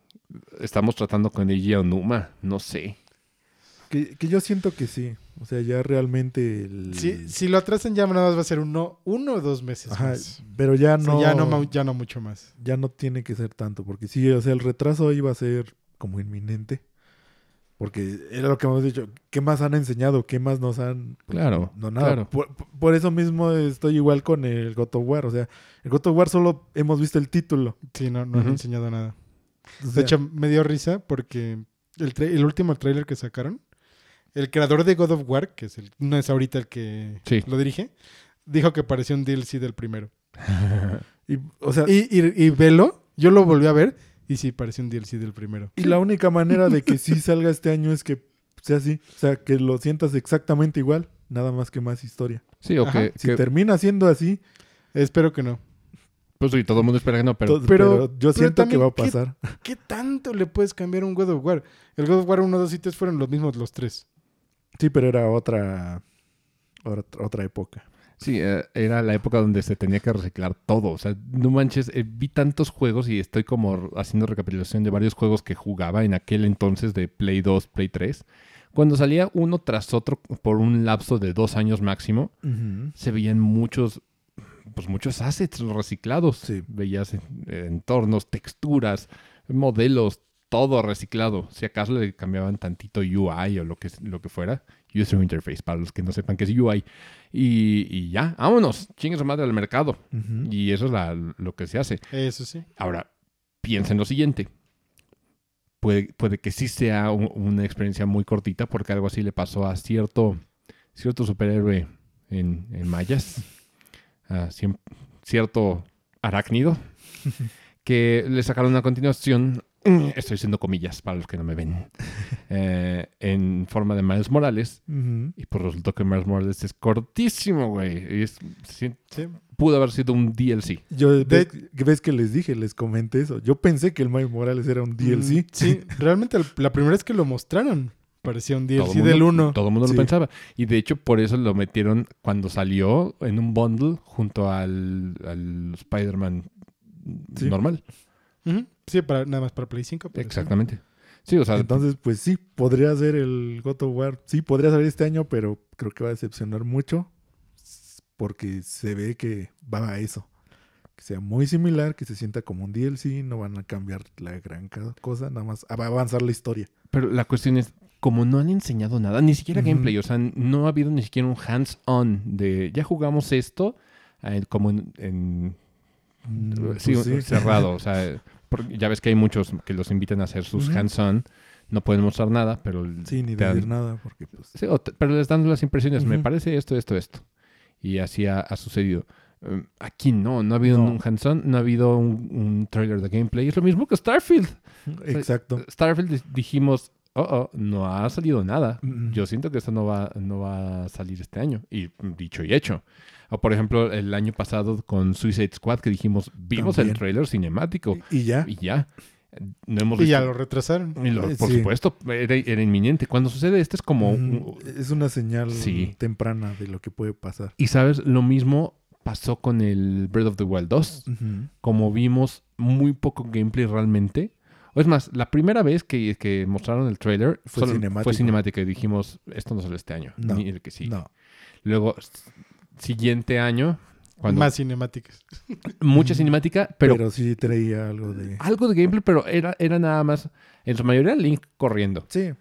Estamos tratando con Eiji Onuma. No sé. Que, que yo siento que sí. O sea, ya realmente... El... Si, si lo atrasan ya nada más va a ser uno, uno o dos meses Ajá, más. pero ya O sea, no... ya, no, ma- ya no mucho más. ya no tiene que ser tanto, porque sí, o sea, el retraso iba a ser como inminente, Porque era lo que hemos dicho. ¿Qué más han enseñado? ¿Qué más nos han...? Claro, No, nada. claro. Por, por eso mismo estoy igual con el God of War. O sea, el God of War solo hemos visto el título. Sí, no, no han enseñado nada. O sea, De hecho, me dio risa porque el, el último tráiler que sacaron, el creador de God of War, que es el, no es ahorita el que Sí. lo dirige, dijo que parecía un DLC del primero. y, o sea, Y, y, y velo, yo lo volví a ver y sí, parecía un DLC del primero. Y la única manera de que sí salga este año es que sea así. O sea, que lo sientas exactamente igual, nada más que más historia. Sí, o Ajá. que, Si que- termina siendo así, Espero que no. pues sí, todo el mundo espera que no, pero to- pero- pero, yo pero siento que va a ¿qué- pasar. ¿Qué tanto le puedes cambiar a un God of War? El God of War 1, 2 y 3 fueron los mismos los tres. Sí, pero era otra, otra, época. sí, eh, era la época donde se tenía que reciclar todo. O sea, no manches, eh, vi tantos juegos y estoy como haciendo recapitulación de varios juegos que jugaba en aquel entonces de Play 2, Play 3. Cuando salía uno tras otro por un lapso de dos años máximo, se veían muchos, pues muchos assets reciclados. Sí. Veías entornos, texturas, modelos, todo reciclado. Si acaso le cambiaban tantito UI o lo que, lo que fuera. User Interface, para los que no sepan qué es UI. Y, y ya, vámonos, chingue su madre al mercado. Y eso es la- lo que se hace. Eso sí. Ahora, piensa en lo siguiente. Puede, puede que sí sea un- una experiencia muy cortita, porque algo así le pasó a cierto, cierto superhéroe en, en mayas, a cierto arácnido, que le sacaron una continuación, estoy haciendo comillas para los que no me ven, eh, en forma de Miles Morales, y pues resultó que Miles Morales es cortísimo, güey. y es- sí, Sí. pudo haber sido un DLC. Yo, De- ves, ves que les dije, les comenté eso. Yo pensé que el Miles Morales era un DLC. Mm, Sí, realmente el- la primera vez que lo mostraron parecía un DLC mundo- del 1. Todo el mundo Sí. lo pensaba. Y de hecho, por eso lo metieron cuando salió en un bundle junto al, al Spider-Man Sí. normal. Sí, para, nada más para Play 5. pero. Exactamente. Sí, o sea, Entonces, pues sí, podría ser el God of War. Sí, podría salir este año, pero creo que va a decepcionar mucho. Porque se ve que va a eso. Que sea muy similar, que se sienta como un DLC. No van a cambiar la gran cosa, nada más va a avanzar la historia. pero la cuestión es, como no han enseñado nada, ni siquiera gameplay, o sea, no ha habido ni siquiera un hands-on de ya jugamos esto, eh, como en, en- Mm, sí, pues sí. cerrado. o sea, porque ya ves que hay muchos que los invitan a hacer sus hands-on, no pueden mostrar nada, pero Sí, ni dan- decir nada, porque pues... Sí, o te- pero les dan las impresiones. Me parece esto, esto, esto. Y así ha, ha sucedido. Um, aquí no, no ha habido No. un hands-on, no ha habido un, un trailer de gameplay. Es lo mismo que Starfield. Exacto. Starfield di- dijimos, oh, oh, no ha salido nada. Yo siento que esto no va, no va a salir este año. Y dicho y hecho. O por ejemplo, el año pasado con Suicide Squad que dijimos, vimos el trailer cinemático. Y ya. Y ya. No hemos Y ya lo retrasaron. y lo- Eh, por sí. supuesto, era, era inminente. Cuando sucede esto es como... Mm, un- Es una señal Sí. temprana de lo que puede pasar. Y sabes, lo mismo pasó con el Breath of the Wild 2. Ujú. Como vimos muy poco gameplay realmente. O es más, la primera vez que, que mostraron el trailer Fue cinemático. fue cinemática y dijimos, esto no sale este año. No, ni el que sigue. No. Luego, siguiente año, cuando Más cinemáticas. mucha cinemática, pero, Pero, sí traía algo de... algo de gameplay, pero era, era nada más, en su mayoría, Link corriendo. Sí.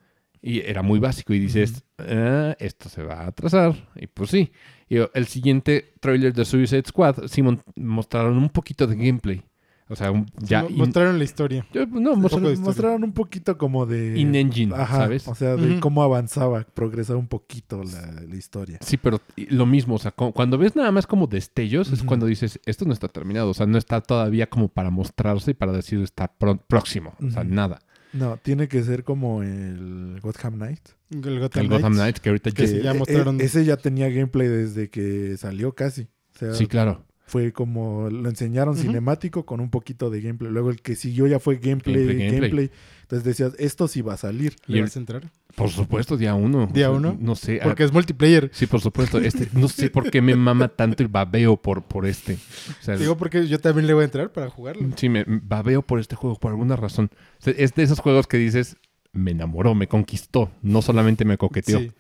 Y era muy básico. Y dices, "Ah, esto se va a atrasar. Y pues sí. Y el siguiente trailer de Suicide Squad sí mostraron un poquito de gameplay. O sea, un- ya in- mostraron la historia. yo, no, Un mostraron de historia. Mostraron un poquito como de... in-engine, Ajá, ¿sabes? O sea, de cómo avanzaba, progresaba un poquito la, la historia. Sí, pero lo mismo. O sea, cu- cuando ves nada más como destellos, es cuando dices, esto no está terminado. O sea, no está todavía como para mostrarse y para decir está próximo. O sea, nada. No, tiene que ser como el Gotham Knight. El Gotham, El Gotham Knights. Knights, que ahorita Que ya... sí, ya e- mostraron- e- ese ya tenía gameplay desde que salió casi. O sea, Sí, claro. Fue como lo enseñaron cinemático con un poquito de gameplay. Luego el que siguió ya fue gameplay, Gameplay. Entonces decías, esto sí va a salir. ¿Le el- vas a entrar? Por supuesto, día uno. ¿Día uno? No sé. ah, Porque es multiplayer. Sí, por supuesto. Este, no sé por qué me mama tanto el babeo por, por este. O sea, Digo porque yo también le voy a entrar para jugarlo. sí, me babeo por este juego por alguna razón. O sea, es de esos juegos que dices, me enamoró, me conquistó, no solamente me coqueteó. Sí.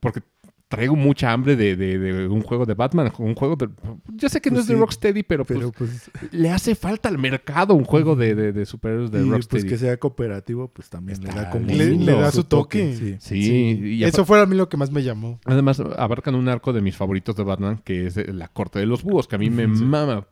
Porque traigo mucha hambre de, de- de un juego de Batman, un juego de... Yo sé que no Pues es de Rocksteady, pero, Pero pues, pues, le hace falta al mercado un juego de, de, de superhéroes de y, pues Rocksteady. que sea cooperativo, pues también le da como lindo. Le- le da su toque. Sí. Sí, y Eso fue a mí lo que más me llamó. Además, abarcan un arco de mis favoritos de Batman, que es la corte de los búhos, que a mí me mama.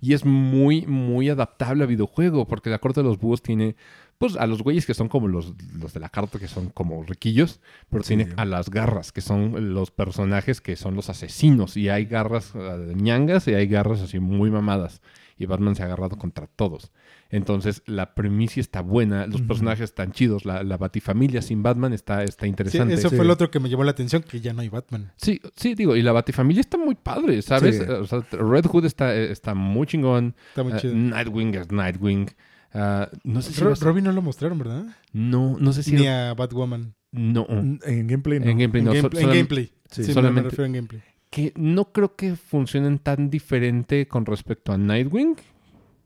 Y es muy, muy adaptable a videojuego, porque la corte de los búhos tiene, pues, a los güeyes que son como los, los de la carta, que son como riquillos, pero Sí. tiene a las garras, que son los personajes que son los asesinos. Y hay garras eh, ñangas y hay garras así muy mamadas. Y Batman se ha agarrado contra todos. Entonces, la premisa está buena, los personajes están chidos, la, la batifamilia sin Batman está, está Sí, interesante. eso Sí. fue lo otro que me llamó la atención, que ya no hay Batman. Sí, sí, digo, y la Batifamilia está muy padre, ¿sabes? Sí. O sea, Red Hood está, está muy chingón. Está muy Ah, chido. Nightwing es Nightwing. Ah, no sé si... Ro- vas- Robin no lo mostraron, ¿verdad? No, no sé si... Ni a Batwoman. No, En gameplay no. en gameplay En, no. game- so- en gameplay. Sí. Sí, me- solamente- me refiero en gameplay. Que no creo que funcionen tan diferente con respecto a Nightwing,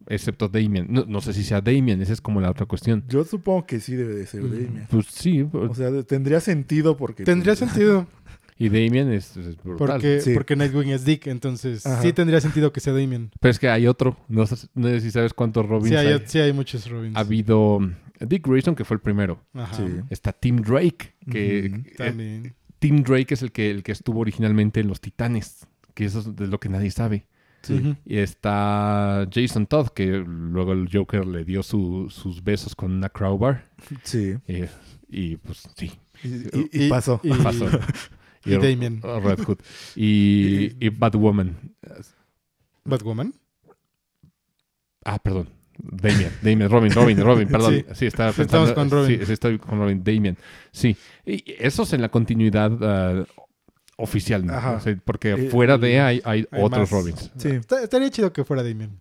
excepto Damien. No, no sé si sea Damien, esa es como la otra cuestión. Yo supongo que sí debe de ser Mm. Damien. Pues sí, O sea, tendría sentido porque... Tendría pues, sentido, y Damien es, es brutal. porque, Sí. porque Nightwing es Dick, entonces Ajá. sí tendría sentido que sea Damien. Pero es que hay otro, no sé, no sé si sabes cuántos Robins Sí hay, hay. sí hay muchos Robins. Ha habido um, Dick Grayson, que fue el primero. Ajá. Sí. Está Tim Drake, que eh, También. Tim Drake es el que, el que estuvo originalmente en Los Titanes, que eso es de lo que nadie sabe. Sí. Y está Jason Todd, que luego el Joker le dio su- sus besos con una crowbar. Sí. eh, y pues sí, Y, y- y pasó. Y, pasó. y Damien. Red Hood. Y, y Batwoman. Batwoman. Ah, perdón. Damien, Damien, Robin, Robin, Robin, perdón. Sí. Sí, estaba pensando. Estamos con Robin. Sí, sí, estoy con Robin, Damien. Sí. Y esos en la continuidad ah, oficial, ¿no? Ajá. O sea, porque Eh, fuera de hay, hay, hay otros más. Robins. Sí. Estaría chido que fuera Damien.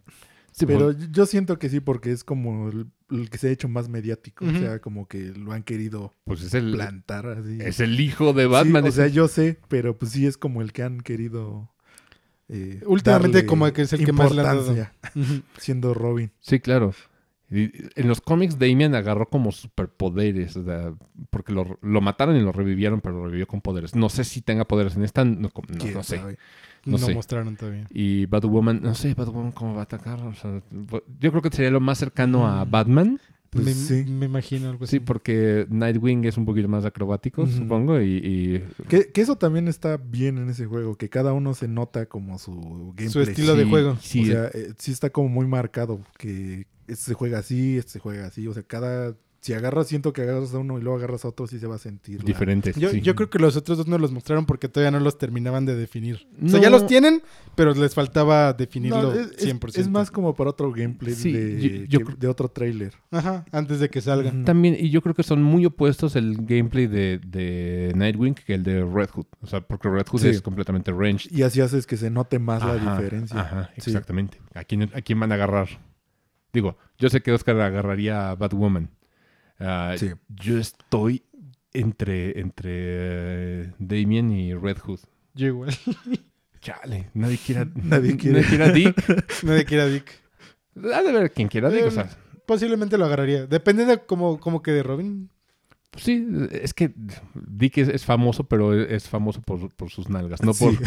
Sí, Pero yo siento que sí, porque es como el, el que se ha hecho más mediático. O sea, como que lo han querido pues es el, plantar así. es el hijo de Sí, Batman. o sea, yo sé, pero pues sí es como el que han querido. eh, Últimamente darle como que es el que más le han dado. Siendo Robin. Sí, claro. En los cómics, Damien agarró como superpoderes, o sea, porque lo, lo mataron y lo revivieron, pero lo revivió con poderes. No sé si tenga poderes en esta, no, no- ¿Quién no sé. sabe? No No, sé. mostraron todavía. Y Batwoman, no sé, Batwoman cómo va a atacar. o sea, yo creo que sería lo más cercano a Mm. Batman. Pues me, sí. me imagino algo así. Sí, porque Nightwing es un poquito más acrobático, supongo, y, y- Que, que eso también está bien en ese juego, que cada uno se nota como su gameplay. Su estilo de juego. Sí, O sea, eh, sí está como muy marcado que este se juega así, este se juega así. O sea, cada... Si agarras, siento que agarras a uno y luego agarras a otro, sí se va a sentir. la- diferente. Yo, sí. yo creo que los otros dos no los mostraron porque todavía no los terminaban de definir. O sea, ya los tienen, pero les faltaba definirlo No, es, es- 100%. es más como para otro gameplay Sí, de, yo- yo que- creo- de otro trailer. Ajá, antes de que salga. Ujú. También, y yo creo que son muy opuestos el gameplay de, de Nightwing que el de Red Hood. O sea, porque Red Hood Sí. es completamente ranged. Y así haces que se note más la diferencia. Ajá, Sí. exactamente. ¿A quién, ¿A quién van a agarrar? Digo, yo sé que Oscar agarraría a Batwoman. Ah, Sí. Yo estoy entre, entre eh, Damien y Red Hood. Yo igual. Chale, nadie quiera, Nadie quiere. a Dick. Nadie quiere a Dick. Ha de ver quien quiera a Dick. O sea, Posiblemente lo agarraría. Depende de cómo, cómo quede Robin. sí, es que Dick es, es famoso, pero es famoso por, por sus nalgas, no por, Sí.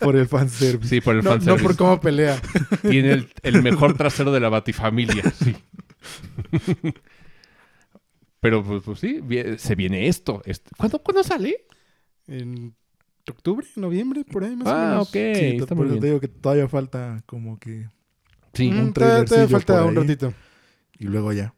por el fanservice. sí, por el No, no fanservice. por cómo pelea. Tiene el, el mejor trasero de la batifamilia, sí. Pero pues, pues sí, se viene esto. Est- ¿Cuándo, ¿Cuándo sale? En octubre, noviembre, por ahí más o Ah, menos. ok. Sí, está por muy eso te digo que todavía falta como que... Sí, Mm, un todavía, todavía trailercillo falta un ratito. Y luego ya.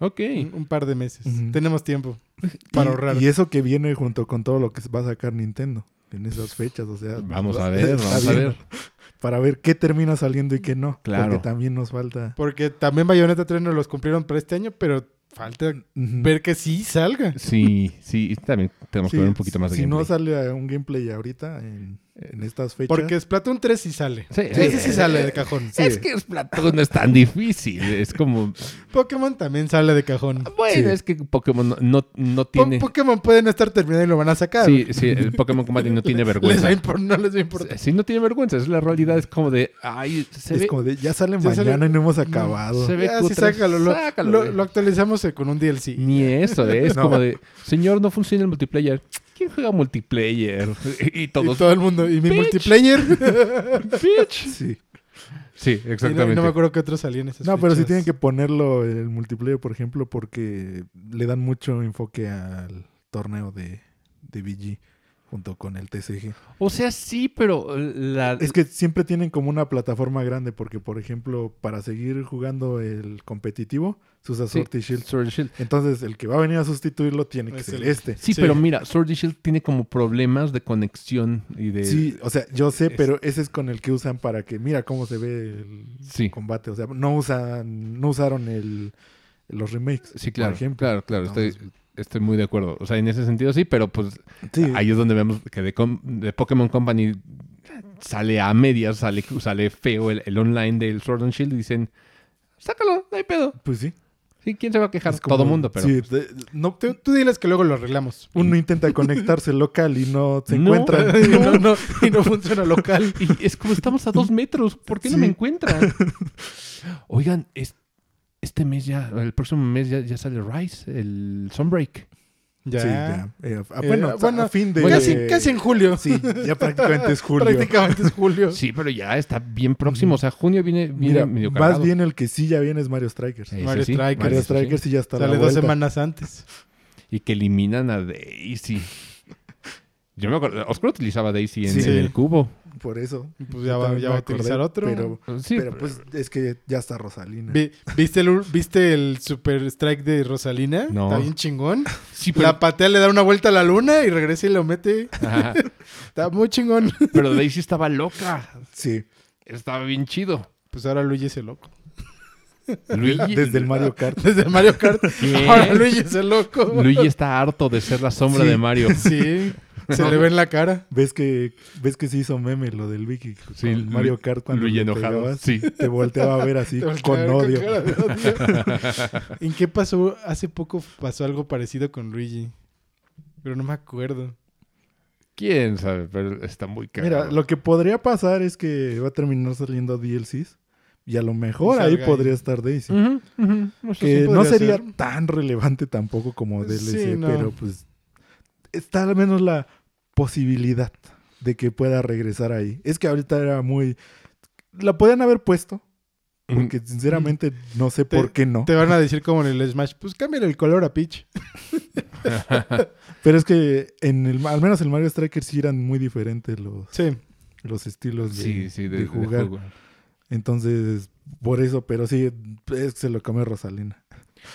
ok. Un, un par de meses. Tenemos tiempo para Y- ahorrar. Y eso que viene junto con todo lo que va a sacar Nintendo en esas fechas, o sea... Vamos va- a ver, vamos a ver. Para ver qué termina saliendo y qué no. Claro. Porque también nos falta... Porque también Bayonetta 3 nos los cumplieron para este año, pero falta ver que sí salga. Sí, sí, también tenemos que ver un poquito más de Si no gameplay. sale un gameplay ahorita en, en estas fechas... Porque Splatoon 3 sí sale. Sí, Ese sí sale de cajón. Es que Splatoon no es tan difícil. Es como. Pokémon también sale de cajón. Bueno, Sí. es que Pokémon no, no, no Po- tiene. Pokémon puede no estar terminado y lo van a sacar. Sí, sí, el Pokémon Combat no tiene Les va vergüenza. no les va a importar. Sí, no tiene vergüenza. Es la realidad. Es como de. Ay, se es ve. como de, ya sale Ya sale- mañana y no hemos acabado. se ve Ya, cutre. sácalo. Lo, Sácalo, lo- actualizamos con un DLC. Ni eso, ¿eh? es No. como de. Señor, no funciona el multiplayer. ¿quién juega multiplayer? Y, Y todos, todo el mundo. Y mi Bitch. multiplayer. bitch. Sí. Sí, no, exactamente. no me acuerdo qué otros salían esas No, pero sí tienen que ponerlo en el multiplayer, por ejemplo, porque le dan mucho enfoque al torneo de, de BG junto con el TCG. O sea, sí, pero la... Es que siempre tienen como una plataforma grande, porque, por ejemplo, para seguir jugando el competitivo, se usa Sí. Sword y Shield. Sword and Shield. Entonces, el que va a venir a sustituirlo tiene que Es ser el- este. Sí, Sí. pero mira, Sword Shield tiene como problemas de conexión y de... Sí, o sea, yo sé, pero ese es con el que usan para que, mira cómo se ve el Sí. combate. O sea, no usan, no usaron el, los remakes. Sí, claro, por ejemplo. claro, claro, estoy, estoy muy de acuerdo. O sea, en ese sentido sí, pero pues sí, ahí es donde vemos que de, de Pokémon Company sale a medias, sale, sale feo el, el online del Sword and Shield y dicen, sácalo, no hay pedo. pues sí. Sí, ¿quién se va a quejar? Como- Todo mundo, pero... Sí, de- no, Tú, tú diles que luego lo arreglamos. uno intenta conectarse local y no se No. encuentran. y, no, no, y no funciona local. Y es como estamos a dos metros, ¿por qué no me encuentran? Oigan, es- este mes ya, el próximo mes ya, ya sale Rise, el Sunbreak. Ya. Sí, ya. Eh, a- Eh, bueno, bueno, a fin de... Casi, casi en julio. Sí, ya prácticamente es julio. Prácticamente es julio. Sí, pero ya está bien próximo, o sea, junio viene, viene Mira, medio más cargado. bien el que sí ya viene es Mario Strikers. Ese Mario sí, Strikers. Mario sí. Strikers sí ya está la Sale dos semanas antes. Y que eliminan a Daisy. Yo me acuerdo, Oscar utilizaba Daisy en, Sí. en el cubo. Por eso. Pues ya va, ya va a utilizar otro. Pero, Sí, pero pues es que ya está Rosalina. Vi- ¿Viste, el, ¿Viste el Super Strike de Rosalina? No. Está bien chingón. sí, pero, La patea, le da una vuelta a la luna y regresa y lo mete. Ajá, Está muy chingón. pero Daisy estaba loca. Sí. Estaba bien chido. Pues ahora Luigi es el loco. Luigi, Desde el Mario Kart. Desde el Mario Kart. ¿Qué? Ahora Luigi es el loco. Luigi está harto de ser la sombra Sí. de Mario. Sí. Se le ve en la cara. ¿Ves que, ves que se hizo meme lo del Wiki con Sí, Mario Kart cuando enojado. pegabas? Sí. Te volteaba a ver así, Te con ver odio. cara de odio. ¿En qué pasó? Hace poco pasó algo parecido con Luigi. Pero no me acuerdo. Quién sabe, pero está muy caro. Mira, lo que podría pasar es que va a terminar saliendo DLCs y a lo mejor ahí podría estar Daisy. Que sí. no sería ser. tan relevante tampoco como DLC, Sí, no. pero pues está al menos la posibilidad de que pueda regresar ahí. Es que ahorita era muy... La podían haber puesto, porque sinceramente no sé Te- por qué no. Te van a decir como en el Smash, pues cámbiale el color a Peach. Pero es que en el, al menos el Mario Striker sí eran muy diferentes los, Sí. los estilos de, Sí, sí, de, de de jugar. Entonces, por eso, pero sí, es que se lo come Rosalina.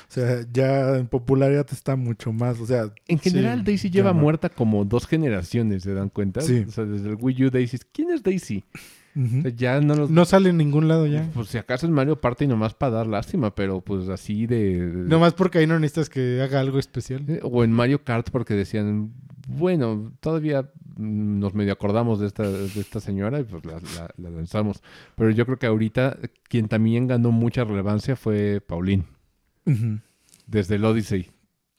O sea, ya en popularidad está mucho más. O sea, En general, Sí, Daisy lleva no. muerta como dos generaciones, ¿se dan cuenta? Sí. O sea, desde el Wii U Daisy. ¿Quién es Daisy? ujú. O sea, ya no los... No sale en ningún lado ya. Pues si acaso es Mario Party nomás para dar lástima, pero pues así de... Nomás porque ahí no necesitas que haga algo especial. Eh, O en Mario Kart porque decían, bueno, todavía mm, nos medio acordamos de esta, de esta señora y pues la, la- la lanzamos. Pero yo creo que ahorita quien también ganó mucha relevancia fue Pauline, Desde el Odyssey.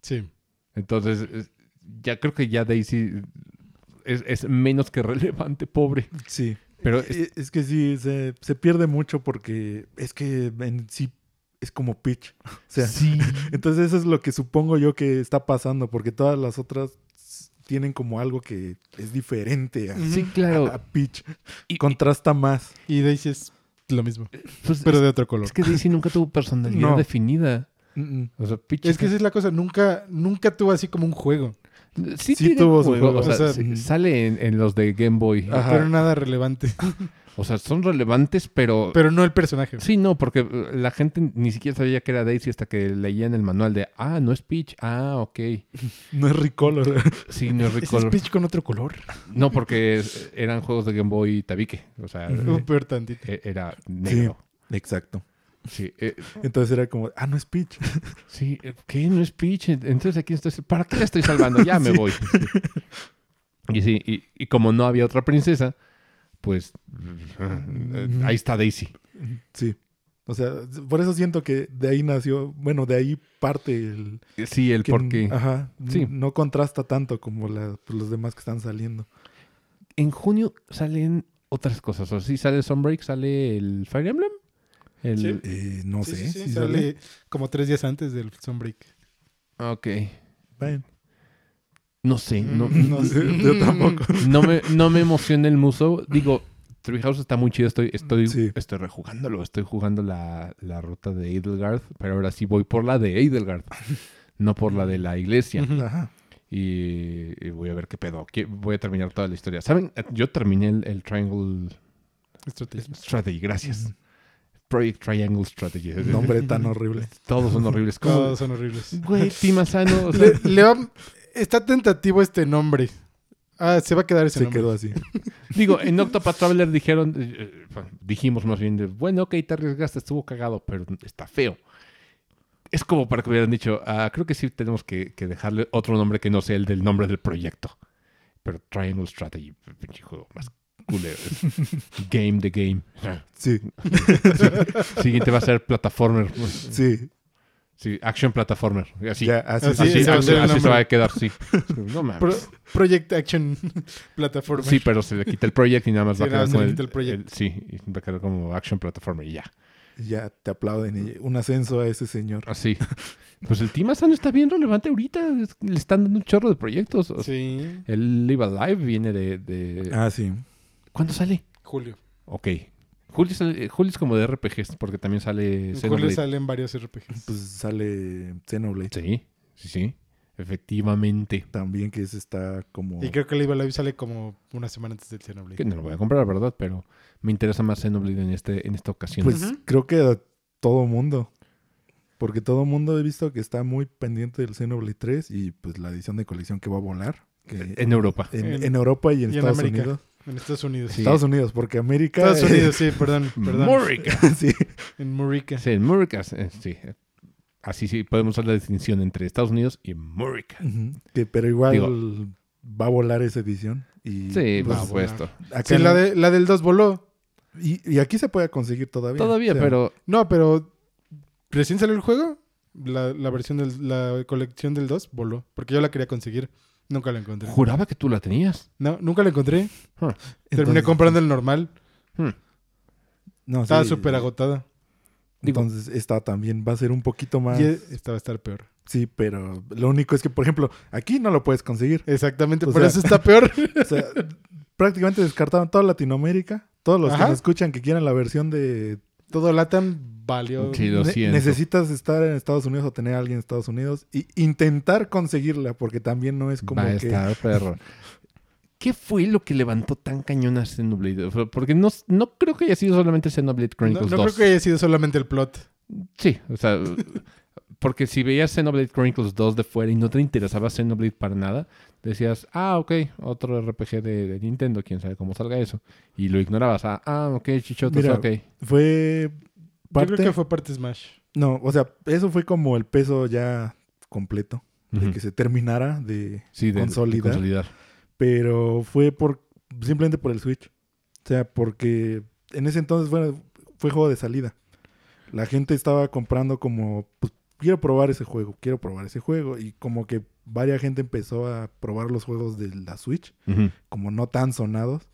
Sí. Entonces, es- ya creo que ya Daisy es, es menos que relevante, pobre. Sí. Pero Es, es- que sí, se, se pierde mucho porque es que en sí es como Peach. O sea, sí. entonces eso es lo que supongo yo que está pasando, porque todas las otras tienen como algo que es diferente a, Sí, claro. a Peach. Y- Contrasta más. Y Daisy es lo mismo, Pues, pero es, de otro color. es que Daisy nunca tuvo personalidad No. definida. Mm, mm. O sea, Peach Es que esa es la cosa, nunca, nunca tuvo así como un juego, sí, tuvo juego, juego. O sea, O sea, sí, sale en, en los de Game Boy. Ajá. pero nada relevante. O sea, son relevantes, pero... Pero no el personaje. Sí, no, porque eh, la gente ni siquiera sabía que era Daisy hasta que leían el manual de, ah, no es Peach, ah, ok. No es Recolor. Sí, no es Ese Recolor. es Peach con otro color. No, porque eran juegos de Game Boy tabique. O sea, peor tantito. eh, era negro. Exacto. Sí, eh, Entonces era como, ah, no es Peach. sí, eh, ¿qué? No es Peach. Entonces aquí estoy... ¿Para qué la estoy salvando? Ya me Sí. voy. Y sí, y, y como no había otra princesa, pues eh, ahí está Daisy. Sí. O sea, por eso siento que de ahí nació, bueno, de ahí parte el... Sí, el que- por qué. Ajá. Sí. No contrasta tanto como la- pues, los demás que están saliendo. En junio salen otras cosas. O sea, sí sale Sunbreak, sale el Fire Emblem. El... Sí. Eh, no Sí, sé. sí, si sale como tres días antes del Sunbreak. Ok. Bueno, No sé, no, No sé, yo tampoco. no me, no me emociona el muso. Digo, Treehouse está muy chido. Estoy, estoy, Sí. estoy rejugándolo. Estoy jugando la, la ruta de Edelgard. Pero ahora sí voy por la de Edelgard. no por la de la iglesia. Ajá. Y, y voy a ver qué pedo. ¿Qué- Voy a terminar toda la historia. ¿Saben? Yo terminé el, el Triangle Estrategia. Strategy. Gracias. Project Triangle Strategy. Nombre tan horrible. Todos son horribles. ¿Cómo? Todos son horribles. Güey, Timazano. o sea, Le, le va- está tentativo este nombre. Ah, se va a quedar ese Se nombre. quedó así. Digo, en Octopath Traveler dijeron, eh, eh, dijimos más bien, de, bueno, ok, te arriesgaste, estuvo cagado, pero está feo. Es como para que hubieran dicho, ah, creo que sí tenemos que, que dejarle otro nombre que no sea el del nombre del proyecto. Pero Triangle Strategy, pinche juego más culero. game the game. Sí, Siguiente va a ser plataformer. sí. Sí, action platformer. Así, Ya, así, Así, así, sí, va así- se va a quedar, sí. No mames. Pro- Project Action Plataforma. Sí, pero se le quita el project y nada más Sí, va a quedar como se le el, quita el project. el- Sí, y va a quedar como action platformer y ya. Ya te aplauden. y un ascenso a ese señor. Así. Pues el Team Asano está bien relevante ahorita. Le están dando un chorro de proyectos. Sí. El Live Alive viene de. de- Ah, sí. ¿Cuándo sale? Julio. Ok. Julio, sale- Julio es como de RPGs, porque también sale En Julio Xenoblade. salen varios RPGs. Pues sale Xenoblade Sí, sí, sí. Efectivamente. también, que ese está como... Y creo que el Live Live sale como una semana antes del Xenoblade. Que no lo voy a comprar, ¿verdad? Pero me interesa más Xenoblade en, este, en esta ocasión. Pues Ujú. creo que a todo mundo. Porque todo mundo he visto que está muy pendiente del Xenoblade 3 y pues la edición de colección que va a volar. que- en Europa. en, En- en Europa y en y en Estados América. Unidos. En Estados Unidos. Sí. Estados Unidos, porque América... Estados Unidos, sí, perdón. perdón. Murica. sí. En Murica. Sí, en Murica. eh, Sí. Así sí podemos hacer la distinción entre Estados Unidos y Murica. Que, pero igual Digo- va a volar esa edición. Y, Sí, pues, por supuesto. acá Sí, en- la, de, la del 2 voló. y, y aquí se puede conseguir todavía. Todavía, O sea, pero No, pero recién salió el juego. La, la versión del, la colección del 2 voló. Porque yo la quería conseguir. Nunca la encontré. juraba que tú la tenías. No, nunca la encontré. Terminé entonces- comprando el normal. Hmm. No, Estaba sí, súper agotada. Entonces, esta también va a ser un poquito más. Y esta va a estar peor. Sí, pero lo único es que, por ejemplo, aquí no lo puedes conseguir. Exactamente, O por sea- eso está peor. O sea, prácticamente descartaron toda Latinoamérica. Todos los que nos escuchan que quieran la versión de. Todo Latam valió. Sí, lo Ne- siento. necesitas estar en Estados Unidos o tener a alguien en Estados Unidos y intentar conseguirla, porque también no es como Va a que. estar, perro. ¿Qué fue lo que levantó tan cañón a Xenoblade? Porque no, no creo que haya sido solamente Xenoblade No, Chronicles no 2. creo que haya sido solamente el plot. Sí, o sea, porque si veías Xenoblade Chronicles 2 de fuera y no te interesaba Xenoblade para nada, decías, ah, ok, otro RPG de, de Nintendo, quién sabe cómo salga eso. Y lo ignorabas, ah, ah ok, chichotos, Mira, ok. Fue. Yo creo que fue parte Smash. No, o sea, eso fue como el peso ya completo de que se terminara de Sí, de, de consolidar. pero fue por simplemente por el Switch. O sea, porque en ese entonces fue, fue juego de salida. La gente estaba comprando como, pues, quiero probar ese juego, quiero probar ese juego. Y como que varias gente empezó a probar los juegos de la Switch, como no tan sonados.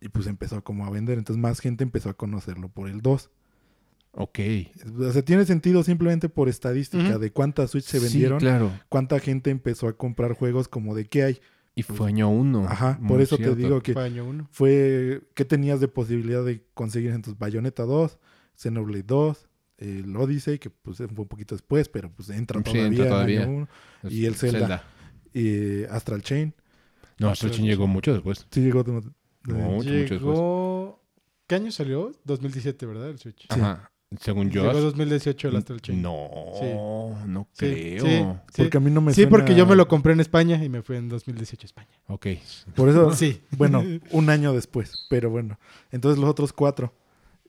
Y pues empezó como a vender. Entonces más gente empezó a conocerlo por el 2. Ok. O sea, tiene sentido simplemente por estadística de cuántas Switch se Sí, vendieron, claro. cuánta gente empezó a comprar juegos como de qué hay. Y fue año uno. Ajá, por eso cierto. te digo que Fue año uno. fue qué tenías de posibilidad de conseguir en tus Bayonetta 2, Xenoblade 2, el Odyssey, que pues fue un poquito después, pero pues entra Sí, todavía, entra en todavía. año uno, y el Zelda. y Astral Chain. No, Astral Chain llegó mucho después. Sí llegó de- de- No. Mucho, mucho después. Llegó... ¿Qué año salió? 2017, ¿verdad? El Switch. Ajá. Según yo. Llegó 2018 el Astral Chain. No, Sí. no creo. sí, sí. porque a mí no me Sí, suena- porque yo me lo compré en España y me fui en 2018 a España. Ok. Por eso, Sí. bueno, un año después, pero bueno. Entonces los otros cuatro.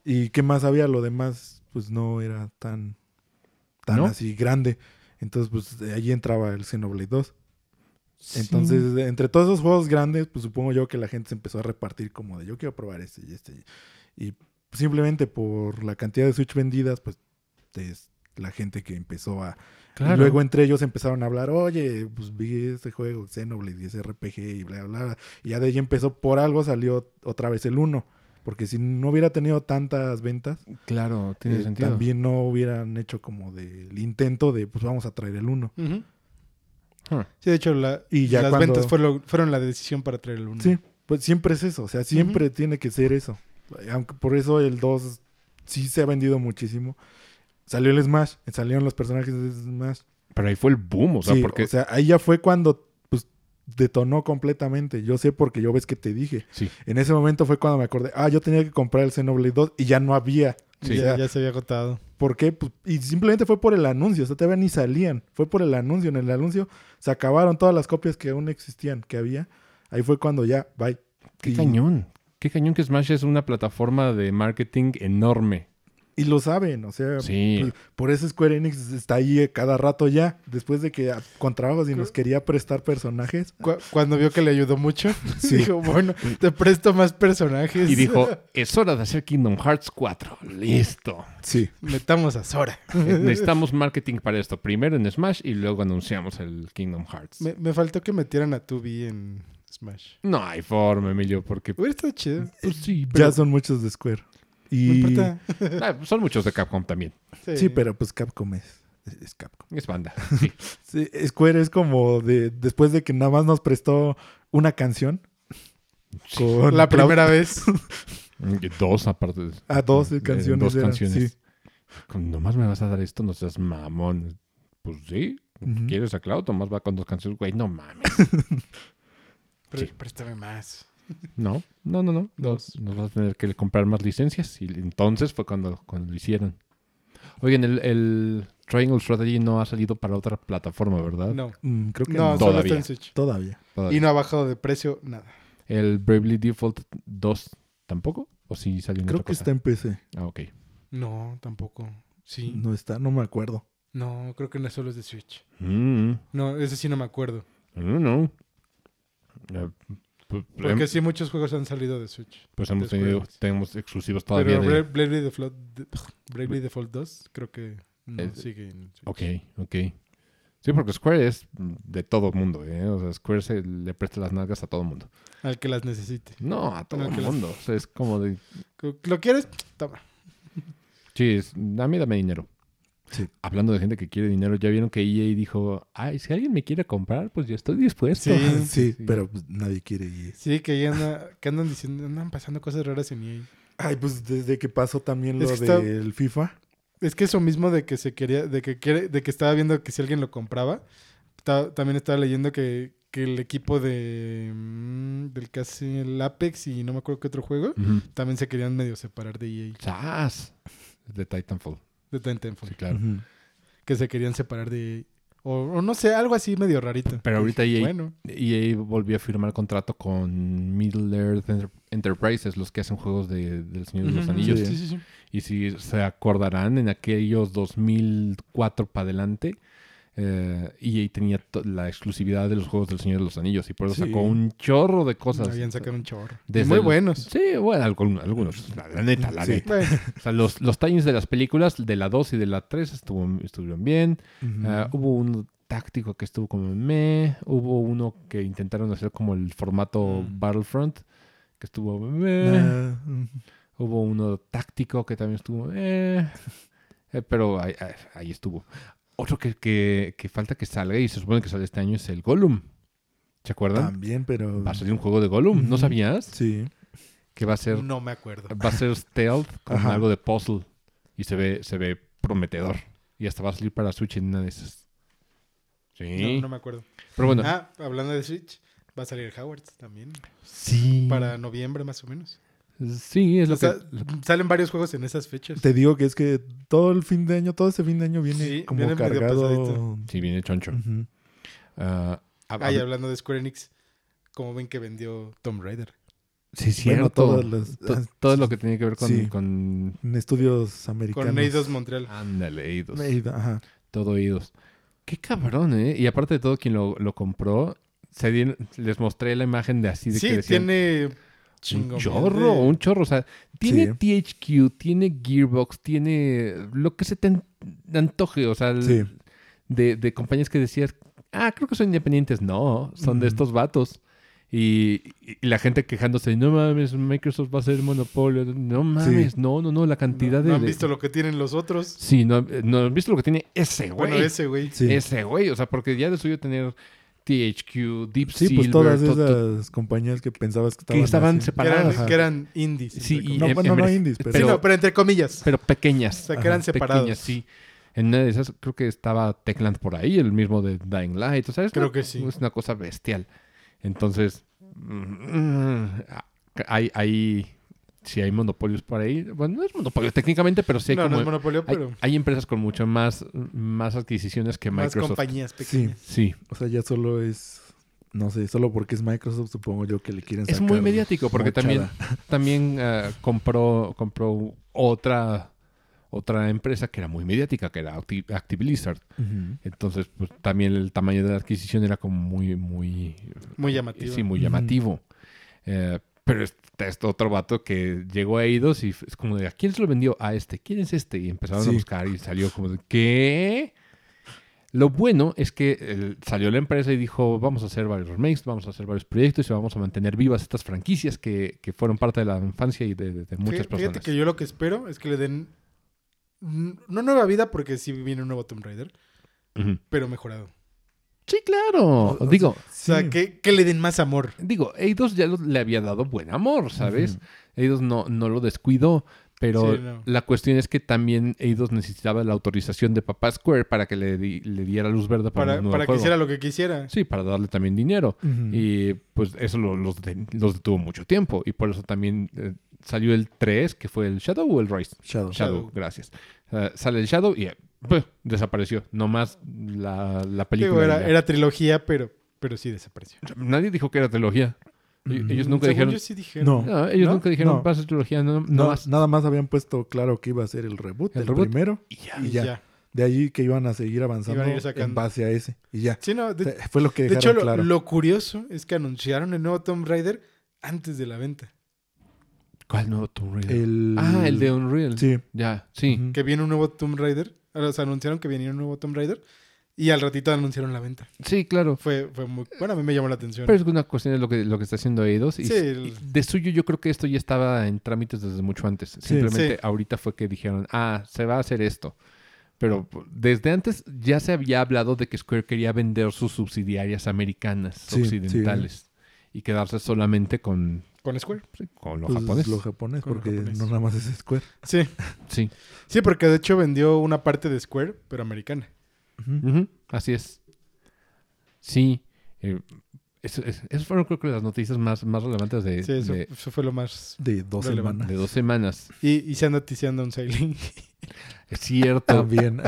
¿Y qué más había? Lo demás, pues no era tan, tan ¿No? así grande. Entonces, pues ahí entraba el Xenoblade 2. Entonces, entre todos esos juegos grandes, pues supongo yo que la gente se empezó a repartir como de yo quiero probar este y este. Y simplemente por la cantidad de Switch vendidas, pues es la gente que empezó a... Claro. Y luego entre ellos empezaron a hablar, oye, pues vi este juego, Xenoblade y ese RPG y bla, bla, bla. Y ya de ahí empezó, por algo salió otra vez el 1. Porque si no hubiera tenido tantas ventas, Claro, tiene eh, sentido. también no hubieran hecho como del intento de, pues vamos a traer el 1. Ujú. Ah. Sí, de hecho, la- Y ya las cuando- ventas fueron, fueron la decisión para traer el 1. Sí, pues siempre es eso. O sea, siempre tiene que ser eso. Aunque por eso el 2 sí se ha vendido muchísimo. Salió el Smash, salieron los personajes de Smash. Pero ahí fue el boom, o sea, Sí, porque... o sea, ahí ya fue cuando pues detonó completamente. Yo sé porque yo ves que te dije. sí, En ese momento fue cuando me acordé, ah, yo tenía que comprar el Xenoblade 2 y ya no había. Sí. Ya, ya se había agotado. ¿Por qué? Pues, y simplemente fue por el anuncio, o sea, todavía ni salían. Fue por el anuncio. En el anuncio se acabaron todas las copias que aún existían, que había. Ahí fue cuando ya, bye. qué Y- cañón. Qué cañón que Smash es una plataforma de marketing enorme. Y lo saben, o sea, Sí. pues, por eso Square Enix está ahí eh, cada rato ya, después de que con trabajos y nos quería prestar personajes. Cu- cuando vio que le ayudó mucho, Sí. dijo, bueno, te presto más personajes. Y dijo, es hora de hacer Kingdom Hearts 4. Listo. Sí. Metamos a Sora. Necesitamos marketing para esto. Primero en Smash y luego anunciamos el Kingdom Hearts. me, me faltó que metieran a Tubi en Smash. No hay forma, Emilio, porque... Hubiera estado chido. Pues sí, Ya son muchos de Square. No Y... importa. Ah, son muchos de Capcom también. Sí, pero pues Capcom es, es Capcom. Es banda. Sí. Sí, Square es como de después de que nada más nos prestó una canción con La primera vez. Dos aparte. de- Ah, dos de- canciones Dos eran, canciones. sí. Con- Nomás me vas a dar esto, no seas mamón. Pues sí. ¿Quieres a Cloud? Nomás va con dos canciones. Güey, no mames. Sí. Préstame más. No, no, no, no. Dos. Nos, vas a tener que comprar más licencias. Y entonces fue cuando, cuando lo hicieron. Oigan, el, el Triangle Strategy no ha salido para otra plataforma, ¿verdad? No. Mm, creo que No, no. solo Todavía. está en Switch. Todavía. Todavía. Y no ha bajado de precio nada. ¿El Bravely Default 2 tampoco? ¿O sí salió en Creo otra que cosa? está en PC. Ah, ok. No, tampoco. Sí. No está, no me acuerdo. No, creo que no solo es de Switch. Mm, No, ese sí no me acuerdo. no, no. Eh, Porque em- sí muchos juegos han salido de Switch. pues hemos tenido, tenemos exclusivos todavía Pero de... Bra- Bravely Default, de- Bravely Default 2 creo que no Eh, sigue en Switch. Ok, ok. Sí, porque Square es de todo mundo, ¿eh? O sea, Square se le presta las nalgas a todo mundo. Al que las necesite. No, a todo el las- mundo. O sea, es como de... ¿Lo quieres? Toma. Sí, es, dame, dame dinero. Sí. Hablando de gente que quiere dinero, ya vieron que EA dijo, ay, si alguien me quiere comprar, pues yo estoy dispuesto. Sí. Sí, sí. pero pues, nadie quiere ir. Sí, que ya anda, que andan diciendo, andan pasando cosas raras en EA. Ay, pues desde que pasó también Es lo está- del FIFA. Es que eso mismo de que se quería, de que quiere, de que estaba viendo que si alguien lo compraba, ta- también estaba leyendo que, que el equipo de mm, del casi el Apex y no me acuerdo qué otro juego, también se querían medio separar de EA, ¡Sas! De Titanfall. De Titanfall, Sí, claro. Que se querían separar de EA. O, o no sé, algo así medio rarito. Pero ahorita Dije, EA Bueno, EA volvió a firmar contrato con Middle Earth Enter- Enterprises, los que hacen juegos de, del Señor de los Anillos. Sí, sí, sí. Y si se acordarán, en aquellos 2004 para adelante, eh, EA tenía la exclusividad de los juegos del Señor de los Anillos y por eso Sí. sacó un chorro de cosas. Habían sacado un chorro. Desde muy el- buenos. Sí, bueno, algunos. La, la neta, la Sí. neta. Bueno, O sea, los, los tie de las películas, de la 2 y de la 3, estuvo, estuvieron bien. Ah, hubo uno táctico que estuvo como me. Hubo uno que intentaron hacer como el formato Mm. Battlefront, que estuvo meh. Ah. Hubo uno táctico que también estuvo eh. Eh, pero ahí, ahí- ahí estuvo. Otro que, que, que falta que salga y se supone que sale este año es el Gollum. ¿Se acuerdan? También, pero. Va a salir un juego de Gollum. ¿No sabías? Sí. Que va a ser, no me acuerdo. va a ser stealth con Ajá. algo de puzzle. Y se ve, se ve prometedor. Y hasta va a salir para Switch en una de esas. Sí. No, no me acuerdo. Pero bueno. Ah, hablando de Switch, va a salir Howard's también. sí. Para noviembre más o menos. Sí, es lo O sea, que... salen varios juegos en esas fechas. Te digo que es que todo el fin de año, todo ese fin de año viene Sí, como viene cargado. Sí, viene choncho. Ujú. Ah, hab- Ah, y hab- hablando de Square Enix, como ven que vendió Tomb Raider. sí, Bueno, cierto. todas las- To- ah, todo lo que tiene que ver con... sí. con... En estudios americanos. Con Eidos Montreal. Ándale. Eidos, Ajá. Todo oídos. Qué cabrón, ¿eh? Y aparte de todo, quien lo, lo compró, se dieron- les mostré la imagen de así de que Sí, decían... tiene Un chorro, de- un chorro. O sea, tiene Sí. THQ, tiene Gearbox, tiene lo que se te an- antoje. O sea, Sí. de, de compañías que decías, ah, creo que son independientes. No, son de estos vatos. Y, y la gente quejándose, no mames, Microsoft va a ser monopolio. No mames, no, no, no, la cantidad no, de... no han visto lo que tienen los otros. Sí, no, no han visto lo que tiene ese güey. Bueno, ese güey. Sí. Ese güey, o sea, porque ya de suyo tener THQ, Deep Sí, Silver, pues todas to- to- esas compañías que pensabas que que estaban, estaban. Que eran, separadas. que eran indies. Sí, entre y No, em- bueno, no indies, pero- Sí, pero, no, pero entre comillas. pero pequeñas. O sea, que eran Ajá, separados. Pequeñas, sí. En una de esas creo que estaba Techland por ahí, el mismo de Dying Light. O sea, es Creo una- que sí. Es una cosa bestial. Entonces, mm, hay, hay, sí hay monopolios por ahí. Bueno, no es monopolio técnicamente, pero sí hay no, como... no es monopolio, hay, pero hay empresas con mucho más, más adquisiciones que más Microsoft. compañías pequeñas. Sí, O sea, ya solo es, no sé, solo porque es Microsoft, supongo yo que le quieren es sacar muy mediático porque también, mochada. también ah, compró, compró otra, otra empresa que era muy mediática, que era Acti- Active. Entonces, pues también el tamaño de la adquisición era como muy, muy, Muy llamativo. sí, muy llamativo. Eh, pero está este otro vato que llegó a Eidos y es como de, ¿a quién se lo vendió? A este. ¿Quién es este? Y empezaron a buscar y salió como de, ¿qué? Lo bueno es que eh, salió la empresa y dijo, vamos a hacer varios remakes, vamos a hacer varios proyectos y vamos a mantener vivas estas franquicias que, que fueron parte de la infancia y de, de- de muchas personas. Fíjate que yo lo que espero es que le den. No nueva vida, porque sí viene un nuevo Tomb Raider, pero mejorado. Sí, claro. O- digo, O sea, Sí. que, que le den más amor. digo, Eidos ya lo- le había dado buen amor, ¿sabes? Eidos no, no lo descuidó, pero Sí, no. la cuestión es que también Eidos necesitaba la autorización de Papá Square para que le, le diera luz verde para, Para, para que hiciera lo que quisiera. Sí, para darle también dinero. Y pues eso lo- los, los detuvo mucho tiempo. Y por eso también eh, salió el 3, que fue el Shadow o el Rise. Shadow. Shadow, Shadow. gracias. Eh, sale el Shadow y ¡puf! desapareció. Nomás la, la película. Digo, era, trilogía, pero, pero sí desapareció. Nadie dijo que era trilogía. Ujú. Ellos nunca Según dijeron. yo sí dijeron. No. No, ellos ¿No? nunca dijeron No. trilogía, no, nada más habían puesto claro que iba a ser el reboot, El el, reboot. primero, Y ya. y Y ya. ya. De allí que iban a seguir avanzando a en base a ese. Y ya. Sí, no, O de, sea, fue lo que de hecho, lo, claro. lo curioso es que anunciaron el nuevo Tomb Raider antes de la venta. ¿Cuál nuevo Tomb Raider? El- Ah, el de Unreal. Sí. Ya, sí. Que viene un nuevo Tomb Raider. O sea, anunciaron que venía un nuevo Tomb Raider. Y al ratito anunciaron la venta. Sí, claro. Fue, fue muy... Bueno, a mí me llamó la atención. Pero es una cuestión de lo que, lo que está haciendo Eidos. Y Sí, s- el- y de suyo yo creo que esto ya estaba en trámites desde mucho antes. Simplemente Sí. ahorita fue que dijeron, ah, se va a hacer esto. Pero desde antes ya se había hablado de que Square quería vender sus subsidiarias americanas, occidentales. Y quedarse solamente con, Con Square. sí, con lo Pues, japonés. Lo japonés, Con lo porque japonés. no nada más es Square. Sí. Sí, Sí, porque de hecho vendió una parte de Square, pero americana. Así es. Sí. eh, eso, fueron creo que las noticias más, más relevantes de, Sí, eso, de- eso fue lo más... De dos Relevante. semanas. de dos semanas. Y, y se anda ticiando un sailing. Es cierto. También.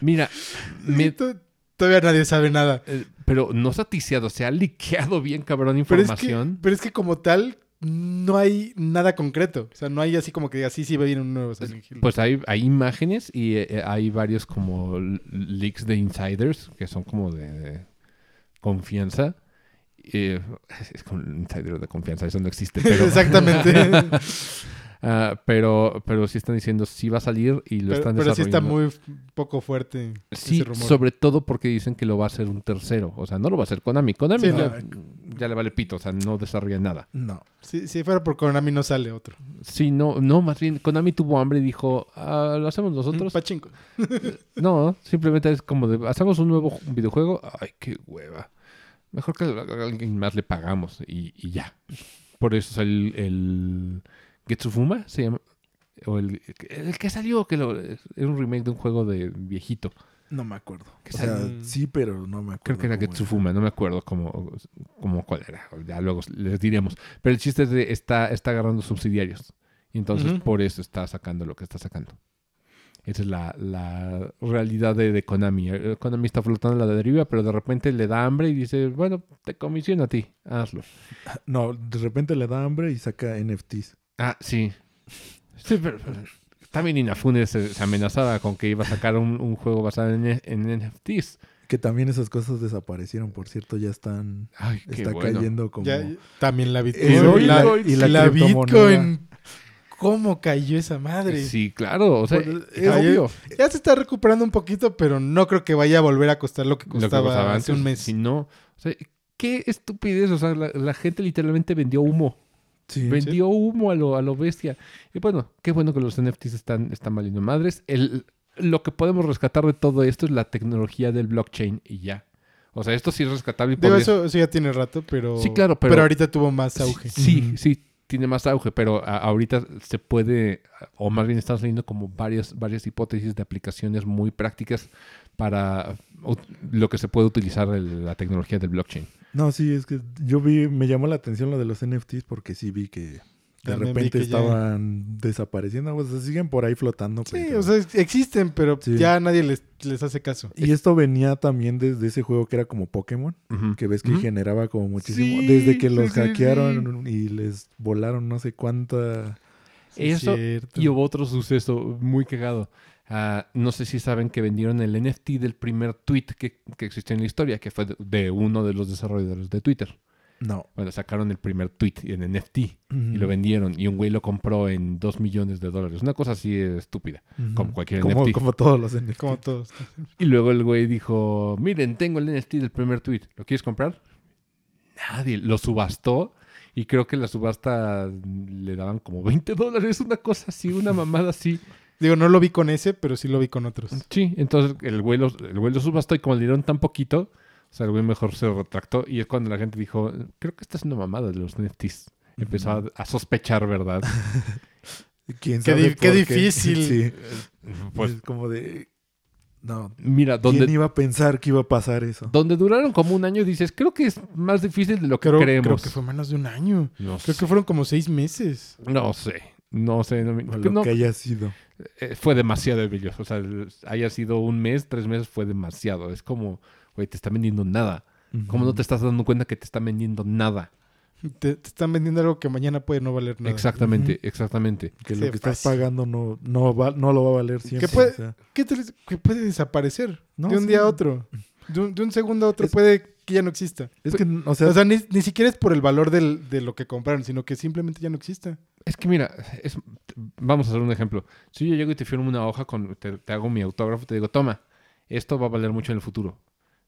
Mira, me- To- Todavía nadie sabe nada. Eh, pero no se ha ticiado, se ha liqueado bien cabrón Pero es, que, información. pero es que como tal, no hay nada concreto. O sea, no hay así como que así sí va a ir un nuevo Silent Hill. Pues hay, hay imágenes y eh, hay varios como leaks de insiders que son como de, de confianza. Eh, es con insider de confianza, eso no existe. Pero, Exactamente. Ah, pero, pero sí están diciendo sí va a salir y lo pero, están pero sí está desarrollando. muy poco fuerte Sí, ese rumor. sobre todo porque dicen que lo va a hacer un tercero. O sea, no lo va a hacer Konami. Konami Sí, ya, no. ya le vale pito, o sea, no desarrolla nada. No. Si, si fuera por Konami no sale otro. Sí, no, no, más bien Konami tuvo hambre y dijo, ah, ¿lo hacemos nosotros? Pachinko. No, simplemente es como de, hacemos un nuevo videojuego. Ay, qué hueva. Mejor que a alguien más le pagamos y, y ya. Por eso es el, el Getsufuma, se llama. O el, el que salió, que lo, es un remake de un juego de viejito. No me acuerdo. Que O sea, sí, pero no me acuerdo. Creo que era Getsufuma, no me acuerdo cómo, cómo cuál era. Ya luego les diremos. Pero el chiste es de está, está agarrando subsidiarios. Y entonces por eso está sacando lo que está sacando. Esa es la, la realidad de, de Konami. Eh, Konami está flotando a la deriva, pero de repente le da hambre y dice, bueno, te comisiono a ti, hazlo. No, de repente le da hambre y saca NFTs. Ah, sí. Sí, pero, pero también Inafune se, se amenazaba con que iba a sacar un, un juego basado en, en NFTs. Que también esas cosas desaparecieron, por cierto, ya están. Ay, qué está bueno. cayendo como. Ya, también la Bitcoin. Y la, la- y la la criptomoneda. Bitcoin. ¿Cómo cayó esa madre? Sí, claro. O sea, Pues, es obvio. Ya se está recuperando un poquito, pero no creo que vaya a volver a costar lo que lo que costaba, costaba hace antes. un mes. Si no, o sea, qué estupidez. O sea, la, la gente literalmente vendió humo. Sí. vendió humo a lo, a lo bestia. Y bueno, qué bueno que los NFTs están, están valiendo madres. El, lo que podemos rescatar de todo esto es la tecnología del blockchain y ya. O sea, esto sí es rescatable. Digo, podría- eso, eso ya tiene rato, pero... Sí, claro, pero- ahorita tuvo más auge. Sí, sí, tiene más auge, pero a- ahorita se puede, o más bien estamos leyendo como varias, varias hipótesis de aplicaciones muy prácticas para lo que se puede utilizar el- la tecnología del blockchain. No, sí, es que yo vi, me llamó la atención lo de los NFTs porque sí vi que de También repente que ya- estaban desapareciendo, o sea, siguen por ahí flotando. Sí, pero- o sea, existen, pero Sí. ya nadie les, les hace caso. Y esto venía también desde ese juego que era como Pokémon, que ves que generaba como muchísimo. Sí, desde que sí, los sí, sí. hackearon y les volaron no sé cuánta. Sí, Eso cierto. Y hubo otro suceso muy cagado. Ah, no sé si saben que vendieron el NFT del primer tweet que, que existió en la historia, que fue de, de uno de los desarrolladores de Twitter. No. Bueno, sacaron el primer tweet en NFT y lo Ujú. vendieron. Y un güey lo compró en 2 millones de dólares. Una cosa así estúpida, Ujú. como cualquier como, NFT. como todos los NFT. Como todos. Y luego el güey dijo, miren, tengo el NFT del primer tweet. ¿Lo quieres comprar? Nadie. Lo subastó. Y creo que la subasta le daban como 20 dólares, una cosa así, una mamada así. Digo, no lo vi con ese, pero sí lo vi con otros. Sí, entonces el güey, lo, el güey lo subastó y como le dieron tan poquito, o sea, el güey mejor se retractó. Y es cuando la gente dijo, creo que esta es una mamada de los NFTs. Empezó a, a sospechar, ¿verdad? ¿Quién Qué sabe di- qué por difícil. Sí. Pues es como de. No. mira, ¿Quién donde, iba a pensar que iba a pasar eso? donde duraron como un año, dices, creo que es más difícil de lo que Creo, creemos. creo que fue menos de un año. No Creo sé. que fueron como seis meses. No sé. No sé. No, O lo no, que haya sido. eh, fue demasiado bello. O sea, haya sido un mes, tres meses, fue demasiado. Es como, güey, te está vendiendo nada. ¿Cómo no te estás dando cuenta que te están vendiendo nada? Te, te están vendiendo algo que mañana puede no valer nada. Exactamente, exactamente. Que Sí, lo que estás fácil. pagando no, no, va, no lo va a valer siempre. puede- o sea, ¿Qué te- que puede desaparecer No, de un sí. día a otro. De un, de un segundo a otro Es- puede que ya no exista. es que, o sea, o sea, ni, ni siquiera es por el valor del- de lo que compraron, sino que simplemente ya no exista. Es que mira, es- vamos a hacer un ejemplo. Si yo llego y te firmo una hoja, con, te, hago mi autógrafo, te digo, toma, esto va a valer mucho en el futuro.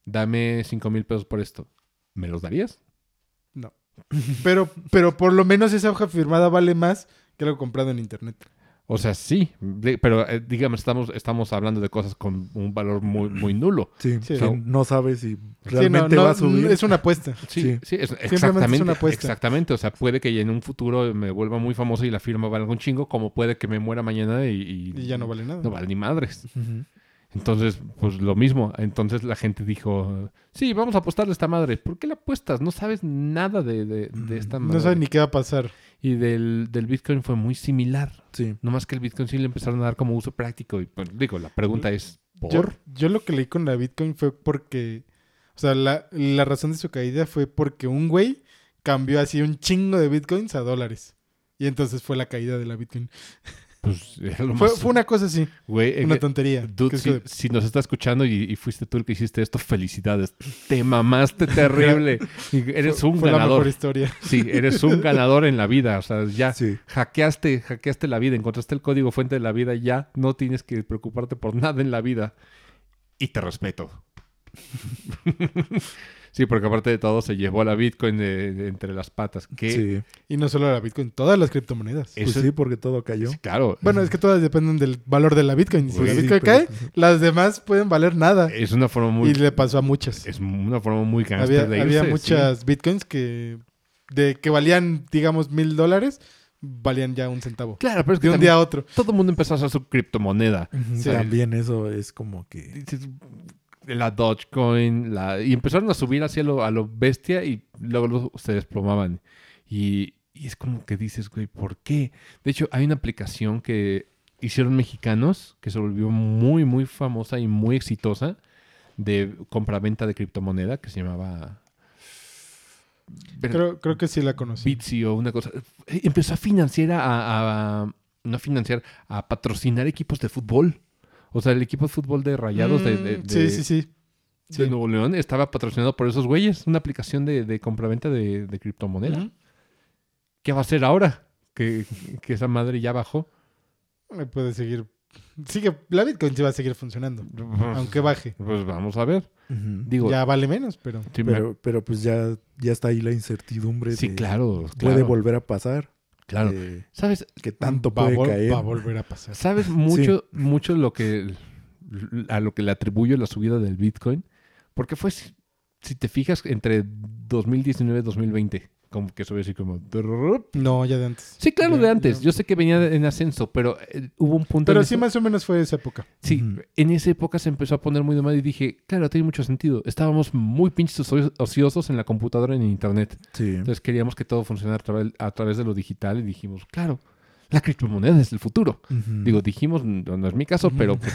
Dame cinco mil pesos por esto. ¿Me los darías? No. Pero, pero por lo menos esa hoja firmada vale más que algo comprado en internet. O sea, sí, de- pero eh, digamos, estamos, estamos hablando de cosas con un valor muy, muy nulo. sí, Sí. no sabes si Sí, realmente no, no, va a subir. Es una apuesta. Sí, Sí. sí, es- es exactamente. una apuesta. Exactamente. O sea, puede que en un futuro me vuelva muy famoso y la firma valga un chingo, como puede que me muera mañana y, y- Y ya no vale nada. no vale ni madres. Entonces, pues lo mismo. Entonces la gente dijo, sí, vamos a apostarle a esta madre. ¿Por qué la apuestas? No sabes nada de, de- de esta madre. No saben ni qué va a pasar. Y del, del Bitcoin fue muy similar. Sí. No más que el Bitcoin sí le empezaron a dar como uso práctico. Y pues, digo, la pregunta es, ¿por? Yo, yo lo que leí con la Bitcoin fue porque, o sea, la, la razón de su caída fue porque un güey cambió así un chingo de Bitcoins a dólares. Y entonces fue la caída de la Bitcoin. Pues era lo Fue, más... fue una cosa así, Güey, eh, una que- tontería. Dude, Que es si, de- si nos está escuchando y, y fuiste tú el que hiciste esto, felicidades. Te mamaste terrible. Eres fue- un fue la mejor ganador. historia. Sí, eres un ganador en la vida. O sea, ya Sí. hackeaste, hackeaste la vida, encontraste el código fuente de la vida, ya no tienes que preocuparte por nada en la vida. Y te respeto. sí, porque aparte de todo se llevó a la Bitcoin de- de entre las patas. Que Sí. Y no solo la Bitcoin, todas las criptomonedas. Pues Eso- sí, porque todo cayó. claro. Bueno, es que todas dependen del valor de la Bitcoin. Si Pues la sí, Bitcoin pero- cae, las demás pueden valer nada. es una forma muy Y le pasó a muchas. es una forma muy gangster Había, de había irse, sí. muchas Bitcoins que, de, que valían, digamos, mil dólares, valían ya un centavo. Claro, pero es que De un día a otro. todo el mundo empezó a hacer su criptomoneda. Sí. También eso es como que... La Dogecoin, la... y empezaron a subir hacia lo, a lo bestia y luego, luego se desplomaban. Y, y es como que dices, güey, ¿por qué? De hecho, hay una aplicación que hicieron mexicanos que se volvió muy, muy famosa y muy exitosa de compra-venta de criptomoneda que se llamaba... Creo, creo que sí la conocí. Bitsy o una cosa. Empezó a financiar a, a- a- no a financiar, a patrocinar equipos de fútbol. O sea, el equipo de fútbol de Rayados de, de- Mm, de- sí, sí, sí. de Sí. Nuevo León estaba patrocinado por esos güeyes. Una aplicación de, de compraventa de, de criptomoneda. ¿Qué va a hacer ahora? Que, que esa madre ya bajó. Me puede seguir. Sigue, la Bitcoin sí va a seguir funcionando. Aunque baje. Pues vamos a ver. Digo, Ya vale menos, pero. sí, me- Pero, pero pues ya, ya está ahí la incertidumbre sí, de claro, puede claro, volver a pasar. Claro. eh, ¿Sabes? que tanto va, a puede vol- caer. va a volver a pasar. ¿Sabes mucho, mucho lo que a lo que le atribuyo la subida del Bitcoin? Porque fue si te fijas, entre 2019 y 2020. Como que sube así como... No, ya de antes. Sí, claro, Ya- de antes. ya. Yo sé que venía en ascenso, pero eh, hubo un punto... Pero sí, más o menos fue esa época. Sí, en esa época se empezó a poner muy de moda y dije, claro, tiene mucho sentido. Estábamos muy pinches oci- ociosos en la computadora y en internet. Sí. Entonces queríamos que todo funcionara a través de lo digital y dijimos, claro, la criptomoneda es el futuro. Digo, dijimos, no, no es mi caso, pero pues,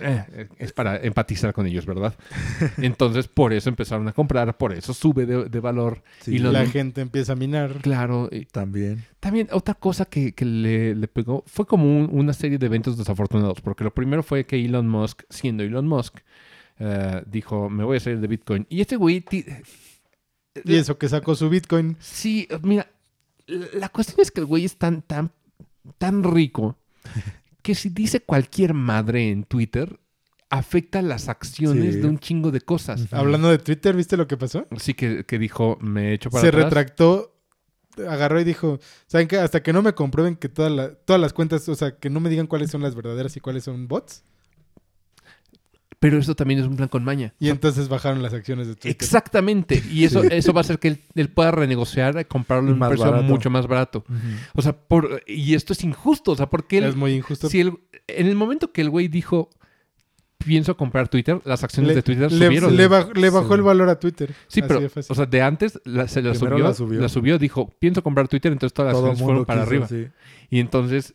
eh, es para empatizar con ellos, ¿verdad? Entonces, por eso empezaron a comprar, por eso sube de, de valor. Sí, y La gente empieza a minar. Claro, y también. también otra cosa que, que le, le pegó fue como un- una serie de eventos desafortunados, porque lo primero fue que Elon Musk, siendo Elon Musk, eh, dijo, me voy a salir de Bitcoin. Y este güey... Y eso que sacó su Bitcoin. Sí, mira, la la cuestión es que el güey es tan, tan, tan rico que si dice cualquier madre en Twitter, afecta las acciones Sí. de un chingo de cosas. Hablando de Twitter, ¿viste lo que pasó? Sí que, que dijo, me he hecho para Se atrás. retractó, agarró y dijo, ¿saben qué? Hasta que no me comprueben que toda la- todas las cuentas, o sea, que no me digan cuáles son las verdaderas y cuáles son bots. Pero eso también es un plan con maña. Y entonces bajaron las acciones de Twitter. Exactamente. Y eso, eso va a hacer que él, él pueda renegociar y comprarlo en un precio barato. mucho más barato. O sea, por, y esto es injusto. O sea, porque él, Es muy injusto. si él- en el momento que el güey dijo, pienso comprar Twitter, las acciones le, de Twitter le- subieron. le baj- le bajó Sí. el valor a Twitter. Sí, Así pero, de fácil. o sea, de antes la- se la subió, la subió. la subió, dijo, pienso comprar Twitter, entonces todas las Todo acciones fueron para quiso, arriba. sí. Y entonces,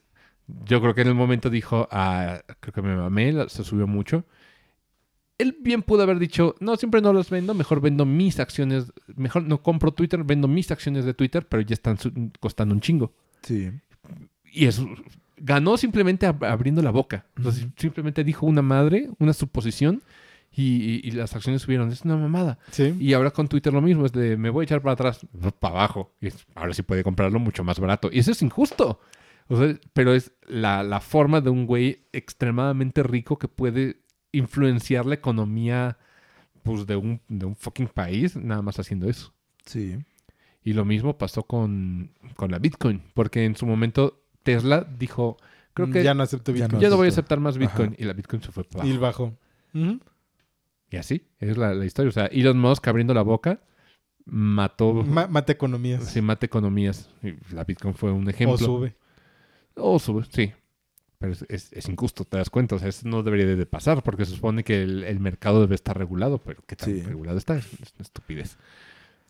yo creo que en el momento dijo, ah, creo que me mamé, la- se subió mucho. Él bien pudo haber dicho, no, siempre no las vendo, mejor vendo mis acciones, mejor no compro Twitter, vendo mis acciones de Twitter, pero ya están costando un chingo. Sí. Y eso ganó simplemente ab- abriendo la boca. Simplemente dijo una madre, una suposición, y, y- y las acciones subieron. Es una mamada. Sí. Y ahora con Twitter lo mismo, es de me voy a echar para atrás, para abajo. Y es- ahora sí puede comprarlo mucho más barato. Y eso es injusto. O sea, pero es la, la forma de un güey extremadamente rico que puede influenciar la economía pues, de, un, de un fucking país nada más haciendo eso. Sí. Y lo mismo pasó con, con la Bitcoin, porque en su momento Tesla dijo, creo que ya ya no acepto ya Bitcoin. no, voy a aceptar más Bitcoin. Ajá. Y la Bitcoin se fue para Y abajo. bajó. Ujú. Y así, es la, la historia. O sea, Elon Musk abriendo la boca mató... Ma- mata economías. Sí, mata economías. Y la Bitcoin fue un ejemplo. o sube. O sube, sí. Pero es, es- es injusto, te das cuenta. O sea, eso no debería de pasar porque se supone que el, el mercado debe estar regulado, pero ¿qué tan Sí. regulado está? Es, es una estupidez.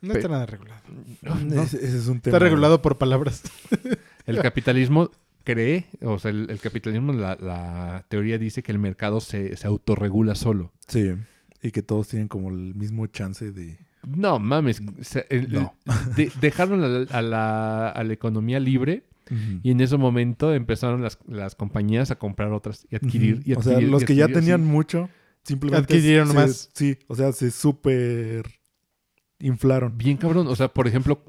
No está nada regulado. No, Ese, ese es un tema. Está regulado por palabras. El capitalismo cree, o sea, el, el capitalismo, la, la teoría dice que el mercado se, se autorregula solo. Sí. Y que todos tienen como el mismo chance de. No, mames. el- No. de- dejaron a la, a la- a la economía libre Y en ese momento empezaron las, las compañías a comprar otras y adquirir. y Ujú. o sea, adquirir, los y que ya tenían sí. mucho, simplemente. Adquirieron se- más. Sí, o sea, se súper inflaron. Bien cabrón. O sea, por ejemplo,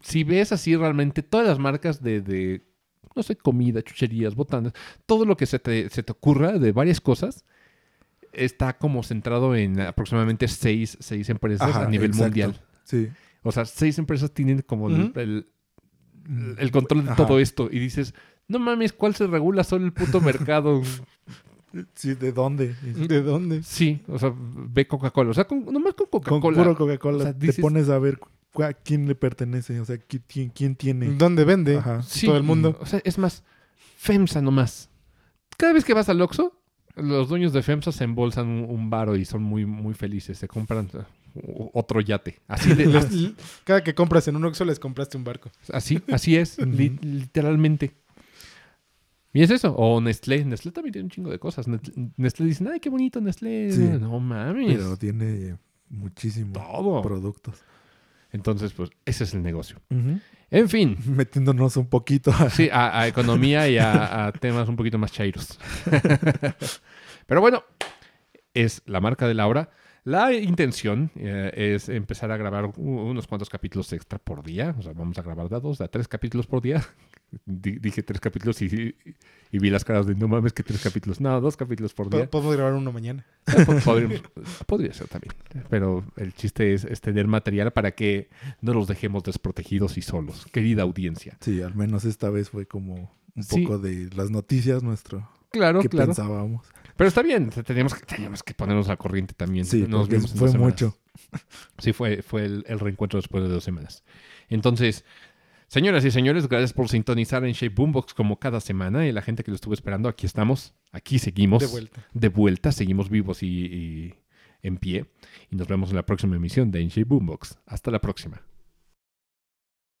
si ves así realmente todas las marcas de, de, no sé, comida, chucherías, botanas, todo lo que se te, se te ocurra de varias cosas, está como centrado en aproximadamente seis, seis empresas Ajá, a nivel exacto. mundial. Sí. O sea, seis empresas tienen como Ujú. el, el control de Ajá. todo esto. Y dices, no mames, ¿cuál se regula solo el puto mercado? Sí, ¿de dónde? ¿De dónde? sí, o sea, ve Coca-Cola. O sea, con, nomás con Con Coca-Cola. puro Coca-Cola O sea, te pones a ver a quién le pertenece, o sea, qui- quién, quién tiene. ¿Dónde vende? Ajá. Sí, todo el mundo. O sea, es más, FEMSA nomás. Cada vez que vas al Oxxo, los dueños de FEMSA se embolsan un, un varo y son muy, muy felices. Se compran otro yate. Así, de- Les- Cada que compras en un Oxxo les compraste un barco. así, así es, li- literalmente. Y es eso. O Nestlé. Nestlé también tiene un chingo de cosas. Nestlé dicen, ay, qué bonito Nestlé. Sí. No mames. Pero tiene muchísimos Todo. productos. Entonces, pues, ese es el negocio. En fin. Metiéndonos un poquito a... Sí, a, a economía y a, a temas un poquito más chairos. Pero bueno, es la marca de Laura. La intención eh, es empezar a grabar unos cuantos capítulos extra por día. O sea, vamos a grabar de a dos, de a tres capítulos por día. Di- dije tres capítulos y, y vi las caras de no mames que tres capítulos. No, dos capítulos por Po- día. Podemos grabar uno mañana. Eh, podríamos- podría ser también. Pero el chiste es, es tener material para que no los dejemos desprotegidos y solos. Querida audiencia. Sí, al menos esta vez fue como un Sí. poco de las noticias nuestro Claro, que claro. pensábamos. Pero está bien, teníamos que, teníamos que ponernos al corriente también. Sí, Nos vimos en fue dos semanas. mucho. Sí, fue, fue el, el reencuentro después de dos semanas. Entonces, señoras y señores, gracias por sintonizar en Shape Boombox como cada semana. Y la gente que lo estuvo esperando, aquí estamos, aquí seguimos. De vuelta. De vuelta, seguimos vivos y, y en pie. Y nos vemos en la próxima emisión de Shape Boombox. Hasta la próxima.